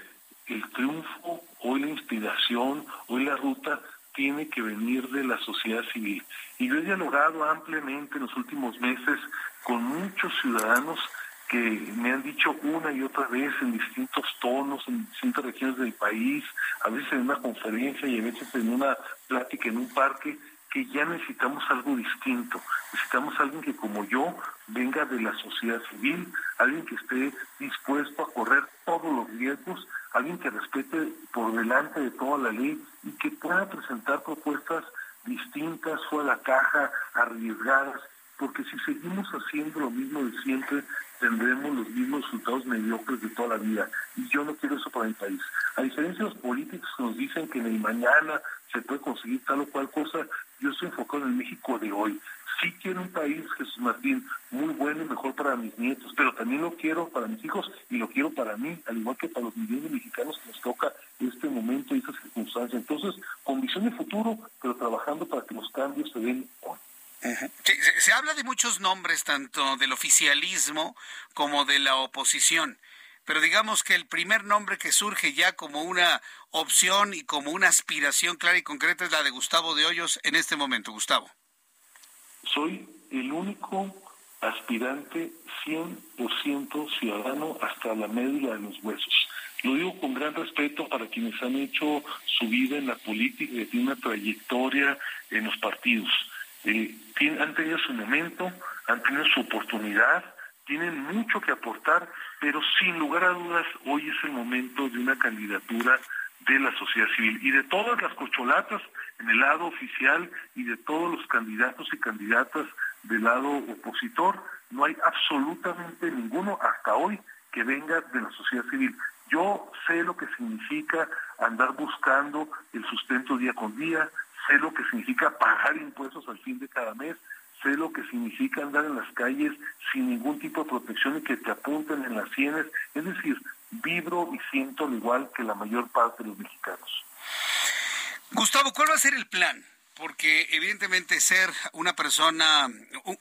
el triunfo, hoy la inspiración, hoy la ruta tiene que venir de la sociedad civil. Y yo he dialogado ampliamente en los últimos meses con muchos ciudadanos que me han dicho una y otra vez en distintos tonos, en distintas regiones del país, a veces en una conferencia y a veces en una plática en un parque, que ya necesitamos algo distinto. Necesitamos alguien que como yo venga de la sociedad civil, alguien que esté dispuesto a correr todos los riesgos, alguien que respete por delante de toda la ley y que pueda presentar propuestas distintas, fuera de la caja, arriesgadas, porque si seguimos haciendo lo mismo de siempre, tendremos los mismos resultados mediocres de toda la vida. Y yo no quiero eso para mi país. A diferencia de los políticos que nos dicen que en el mañana se puede conseguir tal o cual cosa, yo estoy enfocado en el México de hoy. Sí quiero un país, Jesús Martín, muy bueno y mejor para mis nietos, pero también lo quiero para mis hijos y lo quiero para mí, al igual que para los millones de mexicanos que nos toca este momento y estas circunstancias. Entonces, con visión de futuro, pero trabajando para que los cambios se den hoy se, habla de muchos nombres, tanto del oficialismo como de la oposición, pero digamos que el primer nombre que surge ya como una opción y como una aspiración clara y concreta es la de Gustavo de Hoyos en este momento. Gustavo. Soy el único aspirante 100% ciudadano hasta la médula de los huesos. Lo digo con gran respeto para quienes han hecho su vida en la política y tienen una trayectoria en los partidos eh, han tenido su momento, han tenido su oportunidad, tienen mucho que aportar, pero sin lugar a dudas hoy es el momento de una candidatura de la sociedad civil y de todas las cocholatas en el lado oficial y de todos los candidatos y candidatas del lado opositor, no hay absolutamente ninguno hasta hoy que venga de la sociedad civil. Yo sé lo que significa andar buscando el sustento día con día, sé lo que significa pagar impuestos al fin de cada mes, sé lo que significa andar en las calles sin ningún tipo de protección y que te apunten en las sienes, es decir, vibro y siento al igual que la mayor parte de los mexicanos. Gustavo, ¿cuál va a ser el plan? Porque evidentemente ser una persona,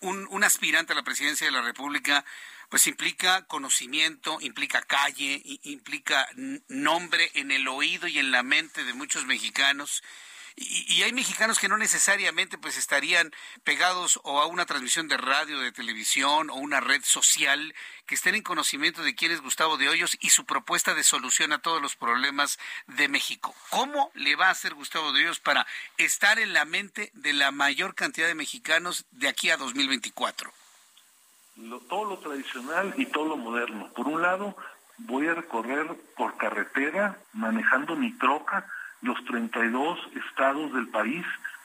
un, un aspirante a la presidencia de la República, pues implica conocimiento, implica calle, implica nombre en el oído y en la mente de muchos mexicanos y, hay mexicanos que no necesariamente pues estarían pegados o a una transmisión de radio, de televisión o una red social que estén en conocimiento de quién es Gustavo de Hoyos y su propuesta de solución a todos los problemas de México. ¿Cómo le va a hacer Gustavo de Hoyos para estar en la mente de la mayor cantidad de mexicanos de aquí a 2024? todo lo tradicional y todo lo moderno. Por un lado, voy a recorrer por carretera manejando mi troca los 32 estados del país,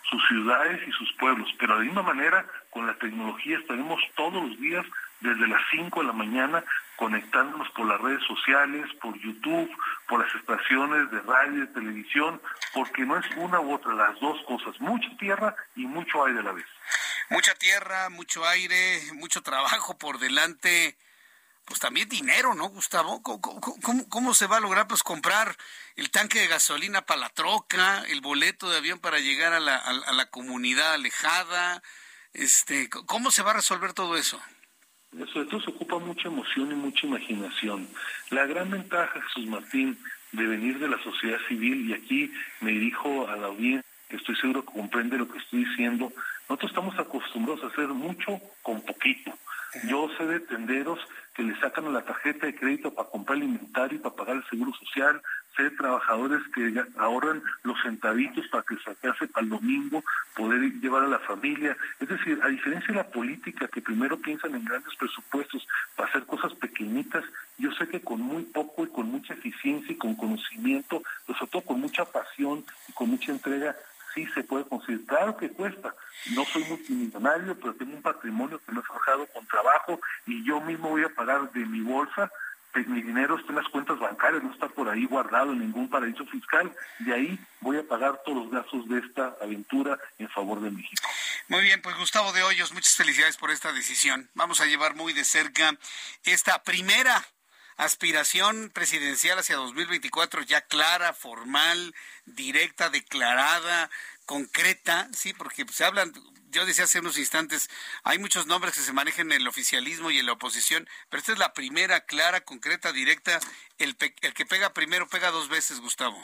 sus ciudades y sus pueblos. Pero de misma manera, con la tecnología estaremos todos los días desde las 5 de la mañana conectándonos por las redes sociales, por YouTube, por las estaciones de radio y televisión, porque no es una u otra, las dos cosas, mucha tierra y mucho aire a la vez. Mucha tierra, mucho aire, mucho trabajo por delante pues también dinero, ¿no, Gustavo? ¿Cómo, se va a lograr pues comprar el tanque de gasolina para la troca, el boleto de avión para llegar a la, a, la comunidad alejada? Este, ¿Cómo se va a resolver todo eso? sobre todo se ocupa mucha emoción y mucha imaginación. La gran ventaja, Jesús Martín, de venir de la sociedad civil, y aquí me dirijo a la audiencia, que estoy seguro que comprende lo que estoy diciendo, nosotros estamos acostumbrados a hacer mucho con poquito. Yo sé de tenderos que le sacan la tarjeta de crédito para comprar el inventario para pagar el seguro social, de trabajadores que ahorran los centavitos para que sacarse para el domingo, poder llevar a la familia. Es decir, a diferencia de la política, que primero piensan en grandes presupuestos para hacer cosas pequeñitas, yo sé que con muy poco y con mucha eficiencia y con conocimiento, pero sobre todo con mucha pasión y con mucha entrega, sí se puede conseguir. Claro que cuesta. No soy multimillonario, pero tengo un patrimonio que me he forjado con trabajo y yo mismo voy a pagar de mi bolsa. Mi dinero está en las cuentas bancarias, no está por ahí guardado en ningún paraíso fiscal. De ahí voy a pagar todos los gastos de esta aventura en favor de México. Muy bien, pues Gustavo de Hoyos, muchas felicidades por esta decisión. Vamos a llevar muy de cerca esta primera aspiración presidencial hacia 2024 ya clara, formal, directa, declarada, concreta, sí, porque se hablan, yo decía hace unos instantes, hay muchos nombres que se manejan en el oficialismo y en la oposición, pero esta es la primera clara, concreta, directa, el, el que pega primero pega dos veces, Gustavo.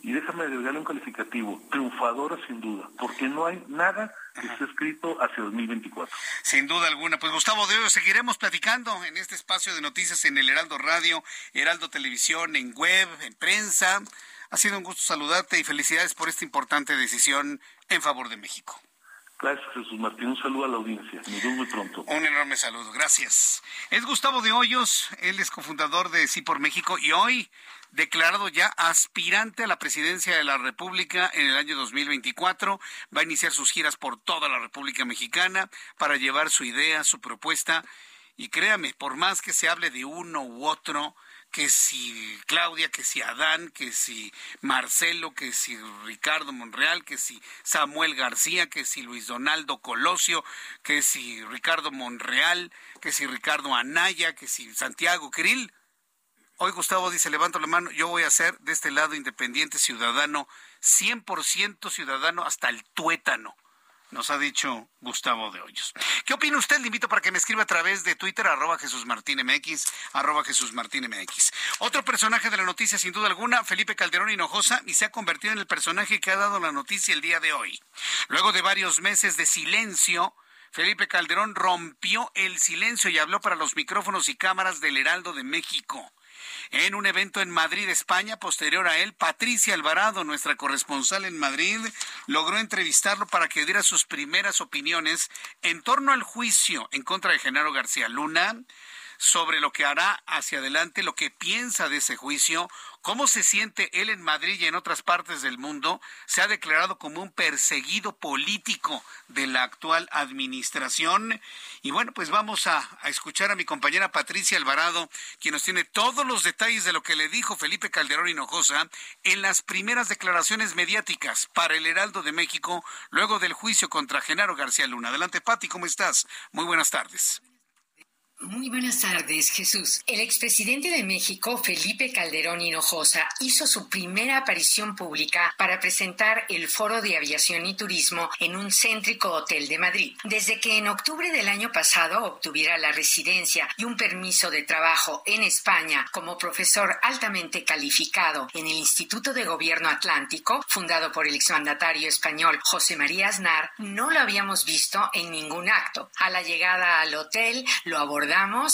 Y déjame agregarle un calificativo, triunfadora sin duda, porque no hay nada que esté escrito hacia 2024. Sin duda alguna. Pues Gustavo de hoy seguiremos platicando en este espacio de noticias en el Heraldo Radio, Heraldo Televisión, en web, en prensa. Ha sido un gusto saludarte y felicidades por esta importante decisión en favor de México. Gracias, Jesús Martín. Un saludo a la audiencia. Nos vemos muy pronto. Un enorme saludo. Gracias. Es Gustavo de Hoyos. Él es cofundador de Sí por México y hoy declarado ya aspirante a la presidencia de la República en el año 2024. Va a iniciar sus giras por toda la República Mexicana para llevar su idea, su propuesta. Y créame, por más que se hable de uno u otro, que si Claudia, que si Adán, que si Marcelo, que si Ricardo Monreal, que si Samuel García, que si Luis Donaldo Colosio, que si Ricardo Monreal, que si Ricardo Anaya, que si Santiago Krill. Hoy Gustavo dice, levanto la mano, yo voy a ser de este lado independiente ciudadano, 100% ciudadano hasta el tuétano, nos ha dicho Gustavo de Hoyos. ¿Qué opina usted? Le invito para que me escriba a través de Twitter, arroba Jesús Martín MX, arroba Jesús Martín MX. Otro personaje de la noticia, sin duda alguna, Felipe Calderón Hinojosa, y se ha convertido en el personaje que ha dado la noticia el día de hoy. Luego de varios meses de silencio, Felipe Calderón rompió el silencio y habló para los micrófonos y cámaras del Heraldo de México en un evento en Madrid, España. Posterior a él, Patricia Alvarado, nuestra corresponsal en Madrid, logró entrevistarlo para que diera sus primeras opiniones en torno al juicio en contra de Genaro García Luna sobre lo que hará hacia adelante, lo que piensa de ese juicio, cómo se siente él en Madrid y en otras partes del mundo, se ha declarado como un perseguido político de la actual administración. Y bueno, pues vamos a, escuchar a mi compañera Patricia Alvarado, quien nos tiene todos los detalles de lo que le dijo Felipe Calderón Hinojosa en las primeras declaraciones mediáticas para el Heraldo de México, luego del juicio contra Genaro García Luna. Adelante, Pati, ¿cómo estás? Muy buenas tardes. Muy buenas tardes, Jesús. El expresidente de México, Felipe Calderón Hinojosa, hizo su primera aparición pública para presentar el Foro de Aviación y Turismo en un céntrico hotel de Madrid. Desde que en octubre del año pasado obtuviera la residencia y un permiso de trabajo en España como profesor altamente calificado en el Instituto de Gobierno Atlántico, fundado por el exmandatario español José María Aznar, no lo habíamos visto en ningún acto. A la llegada al hotel lo abordó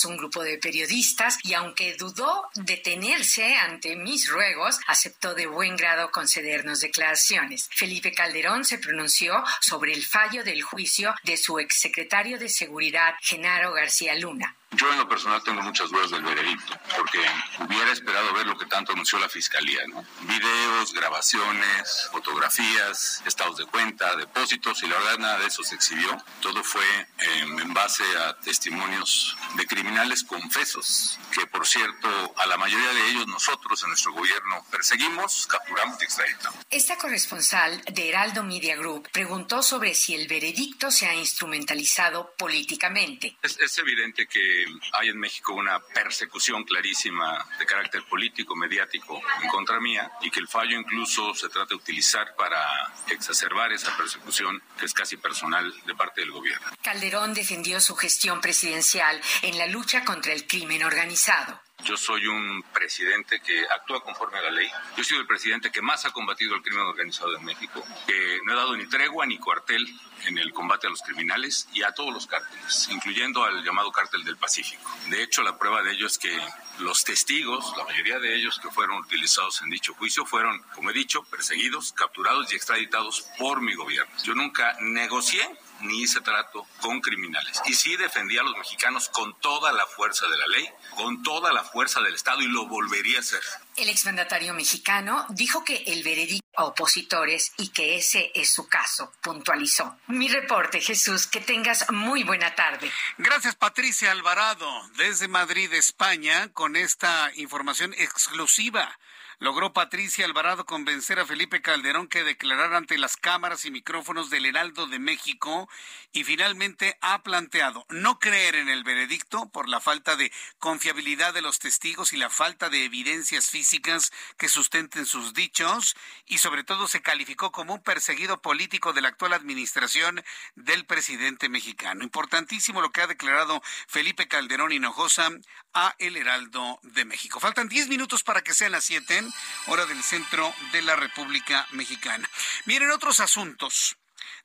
un grupo de periodistas y aunque dudó detenerse ante mis ruegos, aceptó de buen grado concedernos declaraciones. Felipe Calderón se pronunció sobre el fallo del juicio de su exsecretario de Seguridad, Genaro García Luna. Yo en lo personal tengo muchas dudas del veredicto, porque hubiera esperado ver lo que tanto anunció la Fiscalía, ¿no? Videos, grabaciones, fotografías, estados de cuenta, depósitos, y la verdad nada de eso se exhibió. Todo fue em, en base a testimonios de criminales confesos, que por cierto, a la mayoría de ellos nosotros en nuestro gobierno perseguimos, capturamos y extraditamos. Esta corresponsal de Heraldo Media Group preguntó sobre si el veredicto se ha instrumentalizado políticamente. es, es evidente que hay en México una persecución clarísima de carácter político, mediático en contra mía y que el fallo incluso se trata de utilizar para exacerbar esa persecución que es casi personal de parte del gobierno. Calderón defendió su gestión presidencial en la lucha contra el crimen organizado. Yo soy un presidente que actúa conforme a la ley. Yo soy el presidente que más ha combatido el crimen organizado en México, que no he dado ni tregua ni cuartel en el combate a los criminales y a todos los cárteles, incluyendo al llamado cártel del Pacífico. De hecho, la prueba de ello es que los testigos, la mayoría de ellos que fueron utilizados en dicho juicio, fueron, como he dicho, perseguidos, capturados y extraditados por mi gobierno. Yo nunca negocié ni hice trato con criminales. Y sí defendía a los mexicanos con toda la fuerza de la ley, con toda la fuerza del Estado y lo volvería a hacer. El exmandatario mexicano dijo que el veredicto a opositores y que ese es su caso, puntualizó. Mi reporte, Jesús, que tengas muy buena tarde. Gracias, Patricia Alvarado, desde Madrid, España, con esta información exclusiva logró Patricia Alvarado convencer a Felipe Calderón que declarara ante las cámaras y micrófonos del Heraldo de México y finalmente ha planteado no creer en el veredicto por la falta de confiabilidad de los testigos y la falta de evidencias físicas que sustenten sus dichos y sobre todo se calificó como un perseguido político de la actual administración del presidente mexicano. Importantísimo lo que ha declarado Felipe Calderón Hinojosa a El Heraldo de México. Faltan 10 minutos para que sean las 7 hora del centro de la República Mexicana. Miren otros asuntos.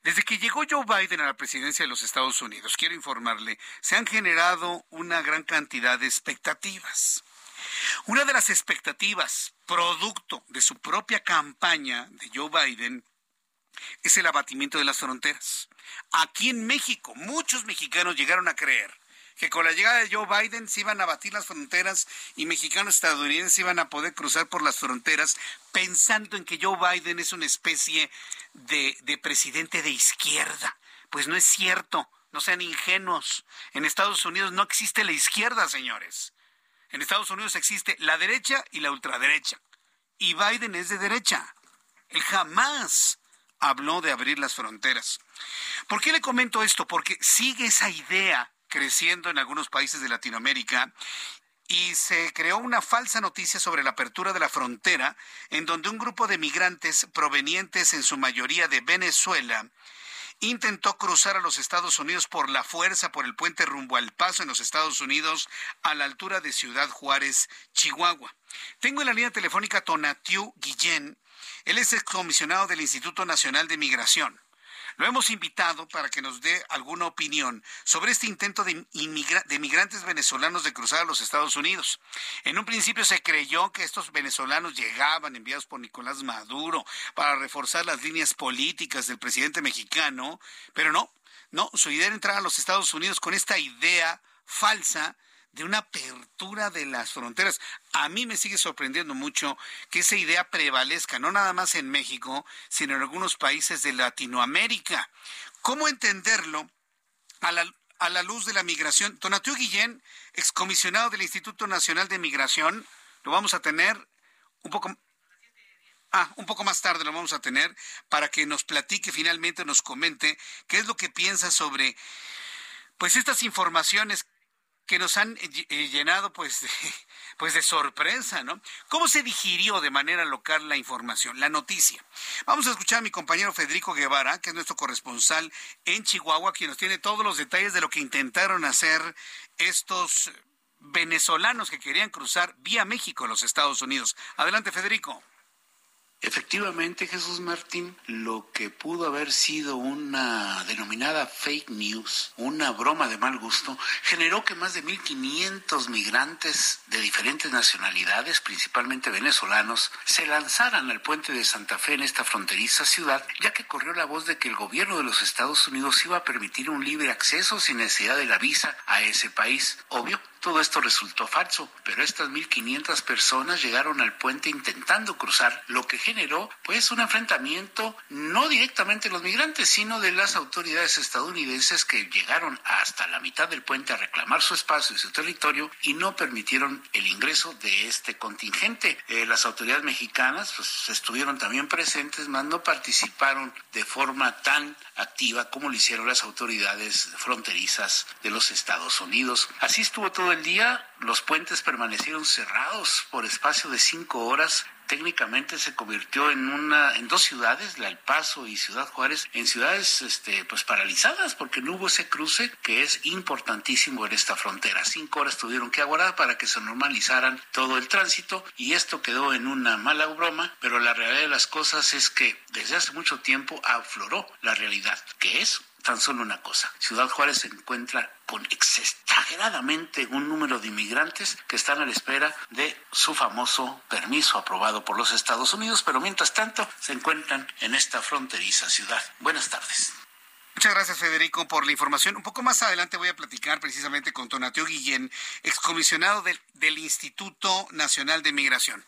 Desde que llegó Joe Biden a la presidencia de los Estados Unidos, quiero informarle, se han generado una gran cantidad de expectativas. Una de las expectativas, producto de su propia campaña de Joe Biden, es el abatimiento de las fronteras. Aquí en México, muchos mexicanos llegaron a creer que con la llegada de Joe Biden se iban a batir las fronteras y mexicanos estadounidenses iban a poder cruzar por las fronteras pensando en que Joe Biden es una especie de, de presidente de izquierda. Pues no es cierto, no sean ingenuos. En Estados Unidos no existe la izquierda, señores. En Estados Unidos existe la derecha y la ultraderecha. Y Biden es de derecha. Él jamás habló de abrir las fronteras. ¿Por qué le comento esto? Porque sigue esa idea creciendo en algunos países de Latinoamérica y se creó una falsa noticia sobre la apertura de la frontera, en donde un grupo de migrantes provenientes en su mayoría de Venezuela intentó cruzar a los Estados Unidos por la fuerza por el puente rumbo al paso en los Estados Unidos a la altura de Ciudad Juárez, Chihuahua. Tengo en la línea telefónica Tonatiu Guillén. Él es excomisionado del Instituto Nacional de Migración. Lo hemos invitado para que nos dé alguna opinión sobre este intento de, de venezolanos de cruzar a los Estados Unidos. En un principio se creyó que estos venezolanos llegaban enviados por Nicolás Maduro para reforzar las líneas políticas del presidente mexicano, pero no, no, su idea era entrar a los Estados Unidos con esta idea falsa de una apertura de las fronteras. A mí me sigue sorprendiendo mucho que esa idea prevalezca, no nada más en México, sino en algunos países de Latinoamérica. ¿Cómo entenderlo a la, a la luz de la migración? Tonatiuh Guillén, excomisionado del Instituto Nacional de Migración, lo vamos a tener un poco Ah, un poco más tarde lo vamos a tener para que nos platique finalmente, nos comente qué es lo que piensa sobre pues estas informaciones que nos han eh, eh, llenado pues de, pues de sorpresa, ¿no? ¿Cómo se digirió de manera local la información, la noticia? Vamos a escuchar a mi compañero Federico Guevara, que es nuestro corresponsal en Chihuahua, quien nos tiene todos los detalles de lo que intentaron hacer estos venezolanos que querían cruzar vía México a los Estados Unidos. Adelante, Federico. Efectivamente, Jesús Martín, lo que pudo haber sido una denominada fake news, una broma de mal gusto, generó que más de 1.500 migrantes de diferentes nacionalidades, principalmente venezolanos, se lanzaran al puente de Santa Fe en esta fronteriza ciudad, ya que corrió la voz de que el gobierno de los Estados Unidos iba a permitir un libre acceso sin necesidad de la visa a ese país. Obvio, todo esto resultó falso, pero estas 1.500 personas llegaron al puente intentando cruzar, lo que generó pues un enfrentamiento no directamente de los migrantes, sino de las autoridades estadounidenses que llegaron hasta la mitad del puente a reclamar su espacio y su territorio y no permitieron el ingreso de este contingente. Eh, las autoridades mexicanas pues, estuvieron también presentes, mas no participaron de forma tan activa como lo hicieron las autoridades fronterizas de los Estados Unidos. Así estuvo todo el día, los puentes permanecieron cerrados por espacio de cinco horas técnicamente se convirtió en una en dos ciudades, La El Paso y Ciudad Juárez, en ciudades este pues paralizadas porque no hubo ese cruce que es importantísimo en esta frontera. Cinco horas tuvieron que aguardar para que se normalizaran todo el tránsito y esto quedó en una mala broma, pero la realidad de las cosas es que desde hace mucho tiempo afloró la realidad, que es tan solo una cosa. Ciudad Juárez se encuentra con exageradamente un número de inmigrantes que están a la espera de su famoso permiso aprobado por los Estados Unidos, pero mientras tanto se encuentran en esta fronteriza ciudad. Buenas tardes. Muchas gracias, Federico, por la información. Un poco más adelante voy a platicar precisamente con Tonatio Guillén, excomisionado del, Instituto Nacional de Migración.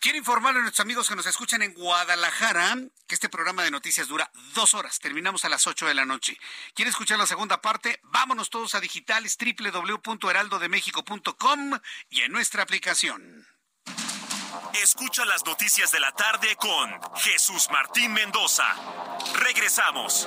Quiero informarle a nuestros amigos que nos escuchan en Guadalajara que este programa de noticias dura dos horas. Terminamos a las ocho de la noche. ¿Quiere escuchar la segunda parte? Vámonos todos a digitales www.heraldodemexico.com y en nuestra aplicación. Escucha las noticias de la tarde con Jesús Martín Mendoza. Regresamos.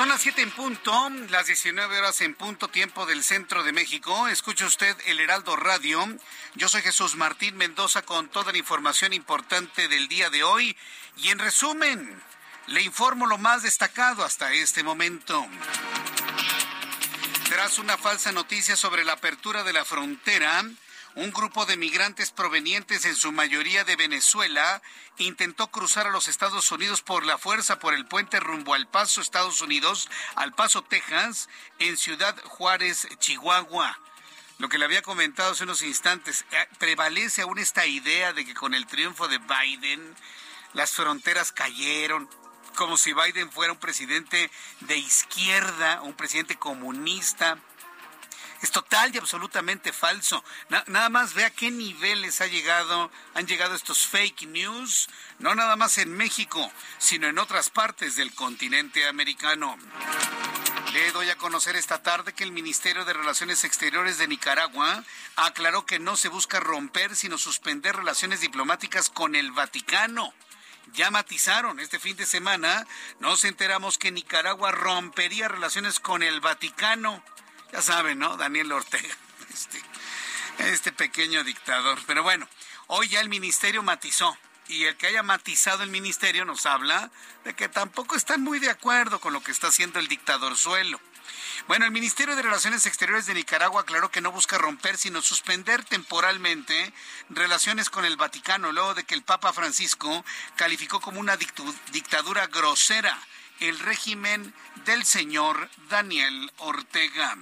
Son las 7 en punto, las 19 horas en punto tiempo del centro de México. Escucha usted el Heraldo Radio. Yo soy Jesús Martín Mendoza con toda la información importante del día de hoy. Y en resumen, le informo lo más destacado hasta este momento. Tras una falsa noticia sobre la apertura de la frontera, un grupo de migrantes provenientes en su mayoría de Venezuela intentó cruzar a los Estados Unidos por la fuerza por el puente rumbo al Paso, Estados Unidos, al Paso, Texas, en Ciudad Juárez, Chihuahua. Lo que le había comentado hace unos instantes, eh, prevalece aún esta idea de que con el triunfo de Biden las fronteras cayeron, como si Biden fuera un presidente de izquierda, un presidente comunista. Es total y absolutamente falso. nada más ve a qué niveles ha llegado, han llegado estos fake news, no nada más en México, sino en otras partes del continente americano. Le doy a conocer esta tarde que el Ministerio de Relaciones Exteriores de Nicaragua aclaró que no se busca romper, sino suspender relaciones diplomáticas con el Vaticano ya matizaron. Este fin de semana nos enteramos que Nicaragua rompería relaciones con el Vaticano. Ya saben, ¿no? Daniel Ortega, este, este pequeño dictador. Pero bueno, hoy ya el ministerio matizó. Y el que haya matizado el ministerio nos habla de que tampoco están muy de acuerdo con lo que está haciendo el dictador suelo. Bueno, el Ministerio de Relaciones Exteriores de Nicaragua aclaró que no busca romper, sino suspender temporalmente relaciones con el Vaticano, luego de que el Papa Francisco calificó como una dictadura grosera el régimen del señor Daniel Ortega.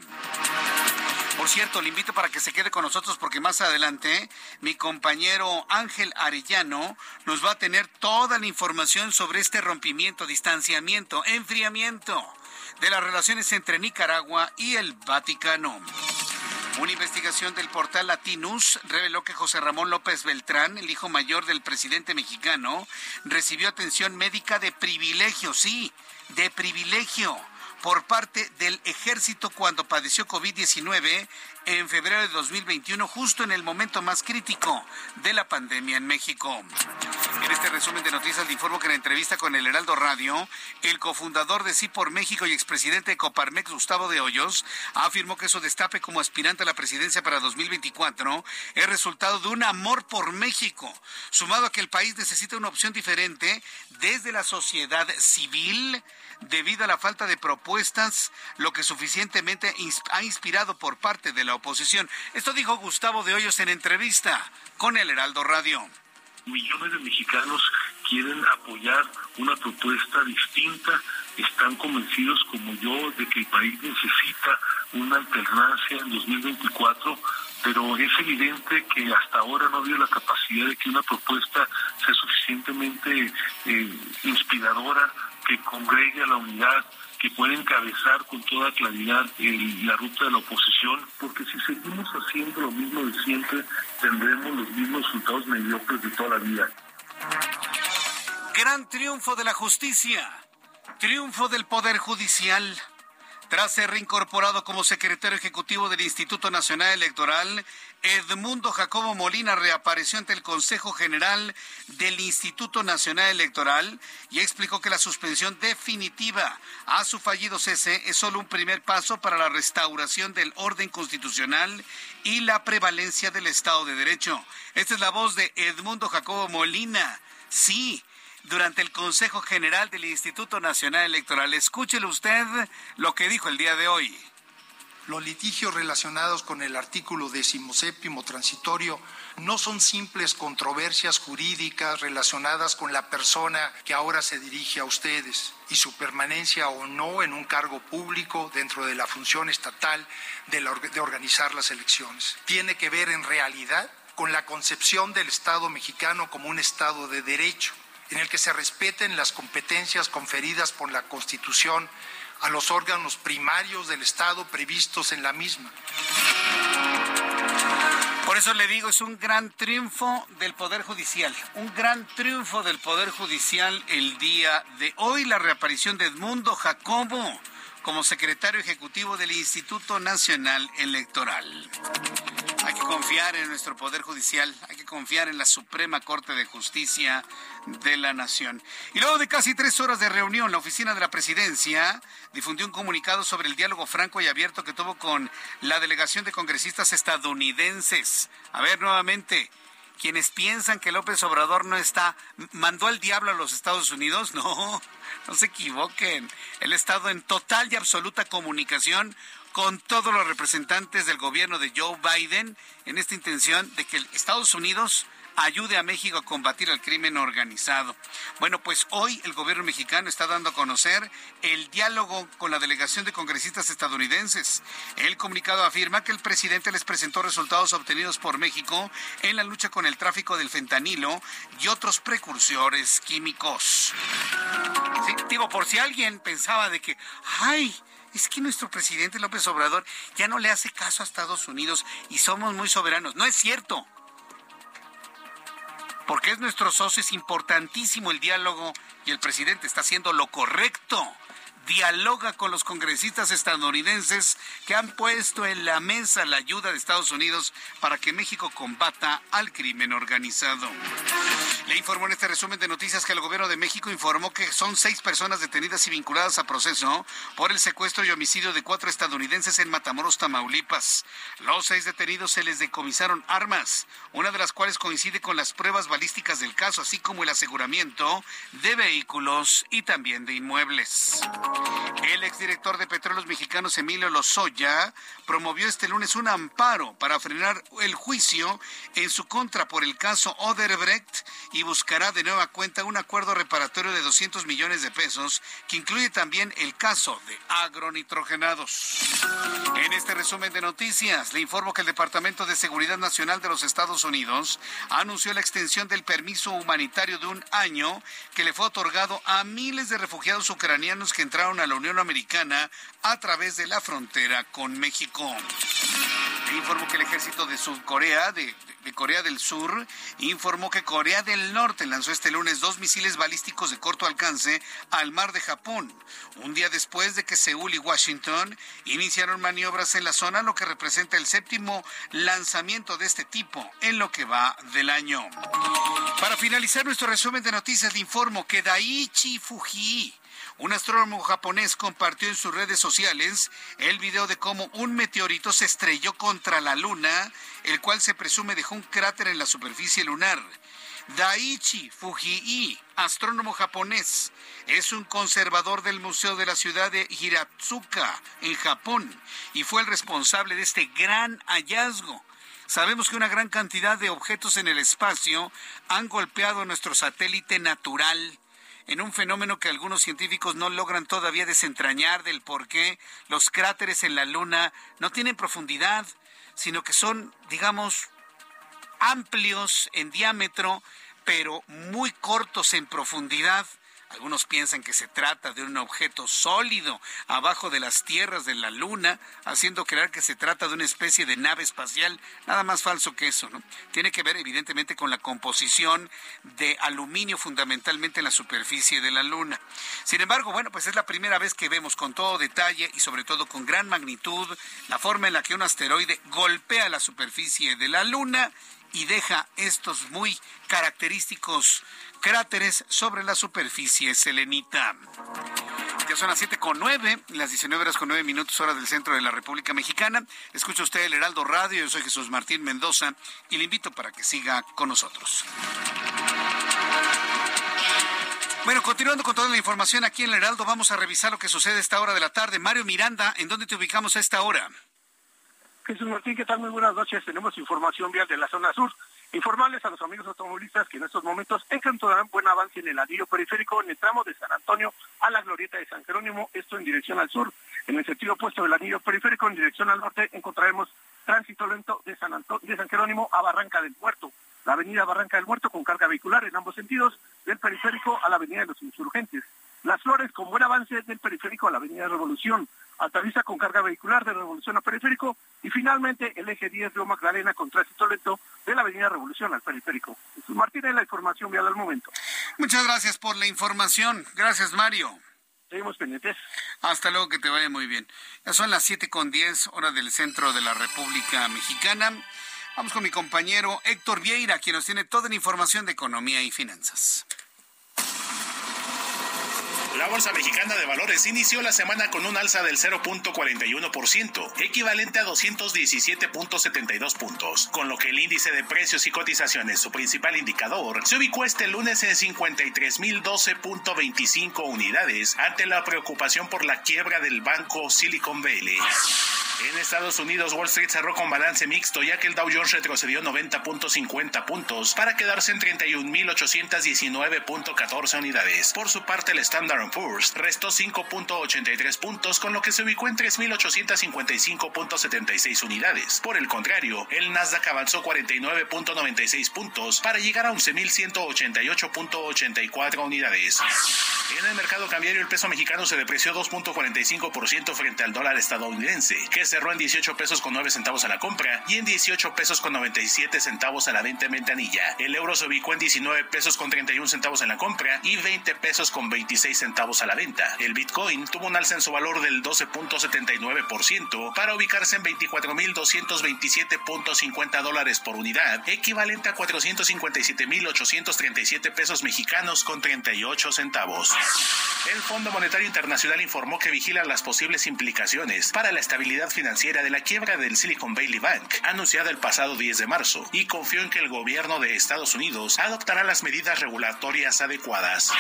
Por cierto, le invito para que se quede con nosotros porque más adelante mi compañero Ángel Arellano nos va a tener toda la información sobre este rompimiento, distanciamiento, enfriamiento de las relaciones entre Nicaragua y el Vaticano. Una investigación del portal Latinus reveló que José Ramón López Beltrán, el hijo mayor del presidente mexicano, recibió atención médica de privilegio, sí, de privilegio por parte del ejército cuando padeció COVID-19 en febrero de 2021, justo en el momento más crítico de la pandemia en México. En este resumen de noticias le informo que en la entrevista con el Heraldo Radio, el cofundador de Sí por México y expresidente de Coparmex, Gustavo de Hoyos, afirmó que su destape como aspirante a la presidencia para 2024 es resultado de un amor por México, sumado a que el país necesita una opción diferente desde la sociedad civil debido a la falta de propuestas, lo que suficientemente ha inspirado por parte de la oposición. Esto dijo Gustavo de Hoyos en entrevista con el Heraldo Radio. Millones de mexicanos quieren apoyar una propuesta distinta, están convencidos como yo de que el país necesita una alternancia en 2024 pero es evidente que hasta ahora no ha habido la capacidad de que una propuesta sea suficientemente eh, inspiradora que congregue a la unidad, que pueda encabezar con toda claridad la ruta de la oposición, porque si seguimos haciendo lo mismo de siempre, tendremos los mismos resultados mediocres de toda la vida. Gran triunfo de la justicia, triunfo del Poder Judicial. Tras ser reincorporado como secretario ejecutivo del Instituto Nacional Electoral, Edmundo Jacobo Molina reapareció ante el Consejo General del Instituto Nacional Electoral y explicó que la suspensión definitiva a su fallido cese es solo un primer paso para la restauración del orden constitucional y la prevalencia del Estado de Derecho. Esta es la voz de Edmundo Jacobo Molina. Sí, durante el Consejo General del Instituto Nacional Electoral. Escúchele usted lo que dijo el día de hoy. Los litigios relacionados con el artículo decimoséptimo transitorio no son simples controversias jurídicas relacionadas con la persona que ahora se dirige a ustedes y su permanencia o no en un cargo público dentro de la función estatal de, de organizar las elecciones. Tiene que ver en realidad con la concepción del Estado mexicano como un Estado de derecho en el que se respeten las competencias conferidas por la Constitución a los órganos primarios del Estado previstos en la misma. Por eso le digo, es un gran triunfo del Poder Judicial, un gran triunfo del Poder Judicial el día de hoy, la reaparición de Edmundo Jacobo como secretario ejecutivo del Instituto Nacional Electoral. Hay que confiar en nuestro Poder Judicial, hay que confiar en la Suprema Corte de Justicia de la Nación. Y luego de casi tres horas de reunión, la oficina de la presidencia difundió un comunicado sobre el diálogo franco y abierto que tuvo con la delegación de congresistas estadounidenses. A ver, nuevamente, quienes piensan que López Obrador no está, mandó al diablo a los Estados Unidos, no, no se equivoquen. Él ha estado en total y absoluta comunicación con todos los representantes del gobierno de Joe Biden en esta intención de que Estados Unidos ayude a México a combatir el crimen organizado. Bueno, pues hoy el gobierno mexicano está dando a conocer el diálogo con la delegación de congresistas estadounidenses. El comunicado afirma que el presidente les presentó resultados obtenidos por México en la lucha con el tráfico del fentanilo y otros precursores químicos. Sí, digo, por si alguien pensaba de que, ay, es que nuestro presidente López Obrador ya no le hace caso a Estados Unidos y somos muy soberanos. No es cierto porque es nuestro socio, es importantísimo el diálogo y el presidente está haciendo lo correcto dialoga con los congresistas estadounidenses que han puesto en la mesa la ayuda de Estados Unidos para que México combata al crimen organizado. Le informó en este resumen de noticias que el gobierno de México informó que son seis personas detenidas y vinculadas a proceso por el secuestro y homicidio de cuatro estadounidenses en Matamoros, Tamaulipas. Los seis detenidos se les decomisaron armas, una de las cuales coincide con las pruebas balísticas del caso, así como el aseguramiento de vehículos y también de inmuebles. El exdirector de Petróleos Mexicanos, Emilio Lozoya, promovió este lunes un amparo para frenar el juicio en su contra por el caso Oderbrecht y buscará de nueva cuenta un acuerdo reparatorio de 200 millones de pesos que incluye también el caso de agronitrogenados. En este resumen de noticias, le informo que el Departamento de Seguridad Nacional de los Estados Unidos anunció la extensión del permiso humanitario de un año que le fue otorgado a miles de refugiados ucranianos que entraron a la Unión Americana a través de la frontera con México. Le informo que el ejército de Sudcorea, de, que Corea del Sur informó que Corea del Norte lanzó este lunes dos misiles balísticos de corto alcance al mar de Japón, un día después de que Seúl y Washington iniciaron maniobras en la zona, lo que representa el séptimo lanzamiento de este tipo en lo que va del año. Para finalizar nuestro resumen de noticias, le informo que Daiichi Fuji un astrónomo japonés compartió en sus redes sociales el video de cómo un meteorito se estrelló contra la Luna, el cual se presume dejó un cráter en la superficie lunar. Daiichi Fujii, astrónomo japonés, es un conservador del Museo de la ciudad de Hiratsuka, en Japón, y fue el responsable de este gran hallazgo. Sabemos que una gran cantidad de objetos en el espacio han golpeado nuestro satélite natural en un fenómeno que algunos científicos no logran todavía desentrañar del por qué los cráteres en la Luna no tienen profundidad, sino que son, digamos, amplios en diámetro, pero muy cortos en profundidad. Algunos piensan que se trata de un objeto sólido abajo de las tierras de la Luna, haciendo creer que se trata de una especie de nave espacial. Nada más falso que eso, ¿no? Tiene que ver evidentemente con la composición de aluminio fundamentalmente en la superficie de la Luna. Sin embargo, bueno, pues es la primera vez que vemos con todo detalle y sobre todo con gran magnitud la forma en la que un asteroide golpea la superficie de la Luna y deja estos muy característicos cráteres sobre la superficie selenita. Ya son las 7 con 9, las 19 horas con 9 minutos hora del centro de la República Mexicana. Escucha usted el Heraldo Radio, yo soy Jesús Martín Mendoza y le invito para que siga con nosotros. Bueno, continuando con toda la información aquí en el Heraldo, vamos a revisar lo que sucede a esta hora de la tarde. Mario Miranda, ¿en dónde te ubicamos a esta hora? Jesús Martín, ¿qué tal? Muy buenas noches. Tenemos información vial de la zona sur. Informarles a los amigos automovilistas que en estos momentos encontrarán buen avance en el anillo periférico en el tramo de San Antonio a la glorieta de San Jerónimo, esto en dirección al sur. En el sentido opuesto del anillo periférico en dirección al norte encontraremos tránsito lento de San, de San Jerónimo a Barranca del Muerto. La avenida Barranca del Muerto con carga vehicular en ambos sentidos, del periférico a la avenida de los Insurgentes. Las Flores con buen avance del periférico a la avenida Revolución. Altavista con carga vehicular de Revolución a periférico y finalmente el eje 10 Río Magdalena con tránsito lento de la avenida Revolución al periférico. Jesús Martínez, la información vial al momento. Muchas gracias por la información. Gracias, Mario. Seguimos pendientes. Hasta luego, que te vaya muy bien. Ya son las 7 con 10, hora del centro de la República Mexicana. Vamos con mi compañero Héctor Vieira, quien nos tiene toda la información de economía y finanzas. La Bolsa Mexicana de Valores inició la semana con un alza del 0.41%, equivalente a 217.72 puntos, con lo que el índice de precios y cotizaciones, su principal indicador, se ubicó este lunes en 53.012.25 unidades ante la preocupación por la quiebra del banco Silicon Valley. En Estados Unidos, Wall Street cerró con balance mixto, ya que el Dow Jones retrocedió 90.50 puntos para quedarse en 31.819.14 unidades. Por su parte, el Standard Poor's restó 5.83 puntos, con lo que se ubicó en 3.855.76 unidades. Por el contrario, el Nasdaq avanzó 49.96 puntos para llegar a 11.188.84 unidades. En el mercado cambiario, el peso mexicano se depreció 2.45% frente al dólar estadounidense, que cerró en 18 pesos con 9 centavos a la compra y en 18 pesos con 97 centavos a la venta en ventanilla. El euro se ubicó en 19 pesos con 31 centavos en la compra y 20 pesos con 26 centavos a la venta. El Bitcoin tuvo un alza en su valor del 12.79% para ubicarse en 24.227.50 dólares por unidad, equivalente a 457.837 pesos mexicanos con 38 centavos. El Fondo Monetario Internacional informó que vigila las posibles implicaciones para la estabilidad financiera de la quiebra del Silicon Valley Bank, anunciada el pasado 10 de marzo, y confió en que el gobierno de Estados Unidos adoptará las medidas regulatorias adecuadas.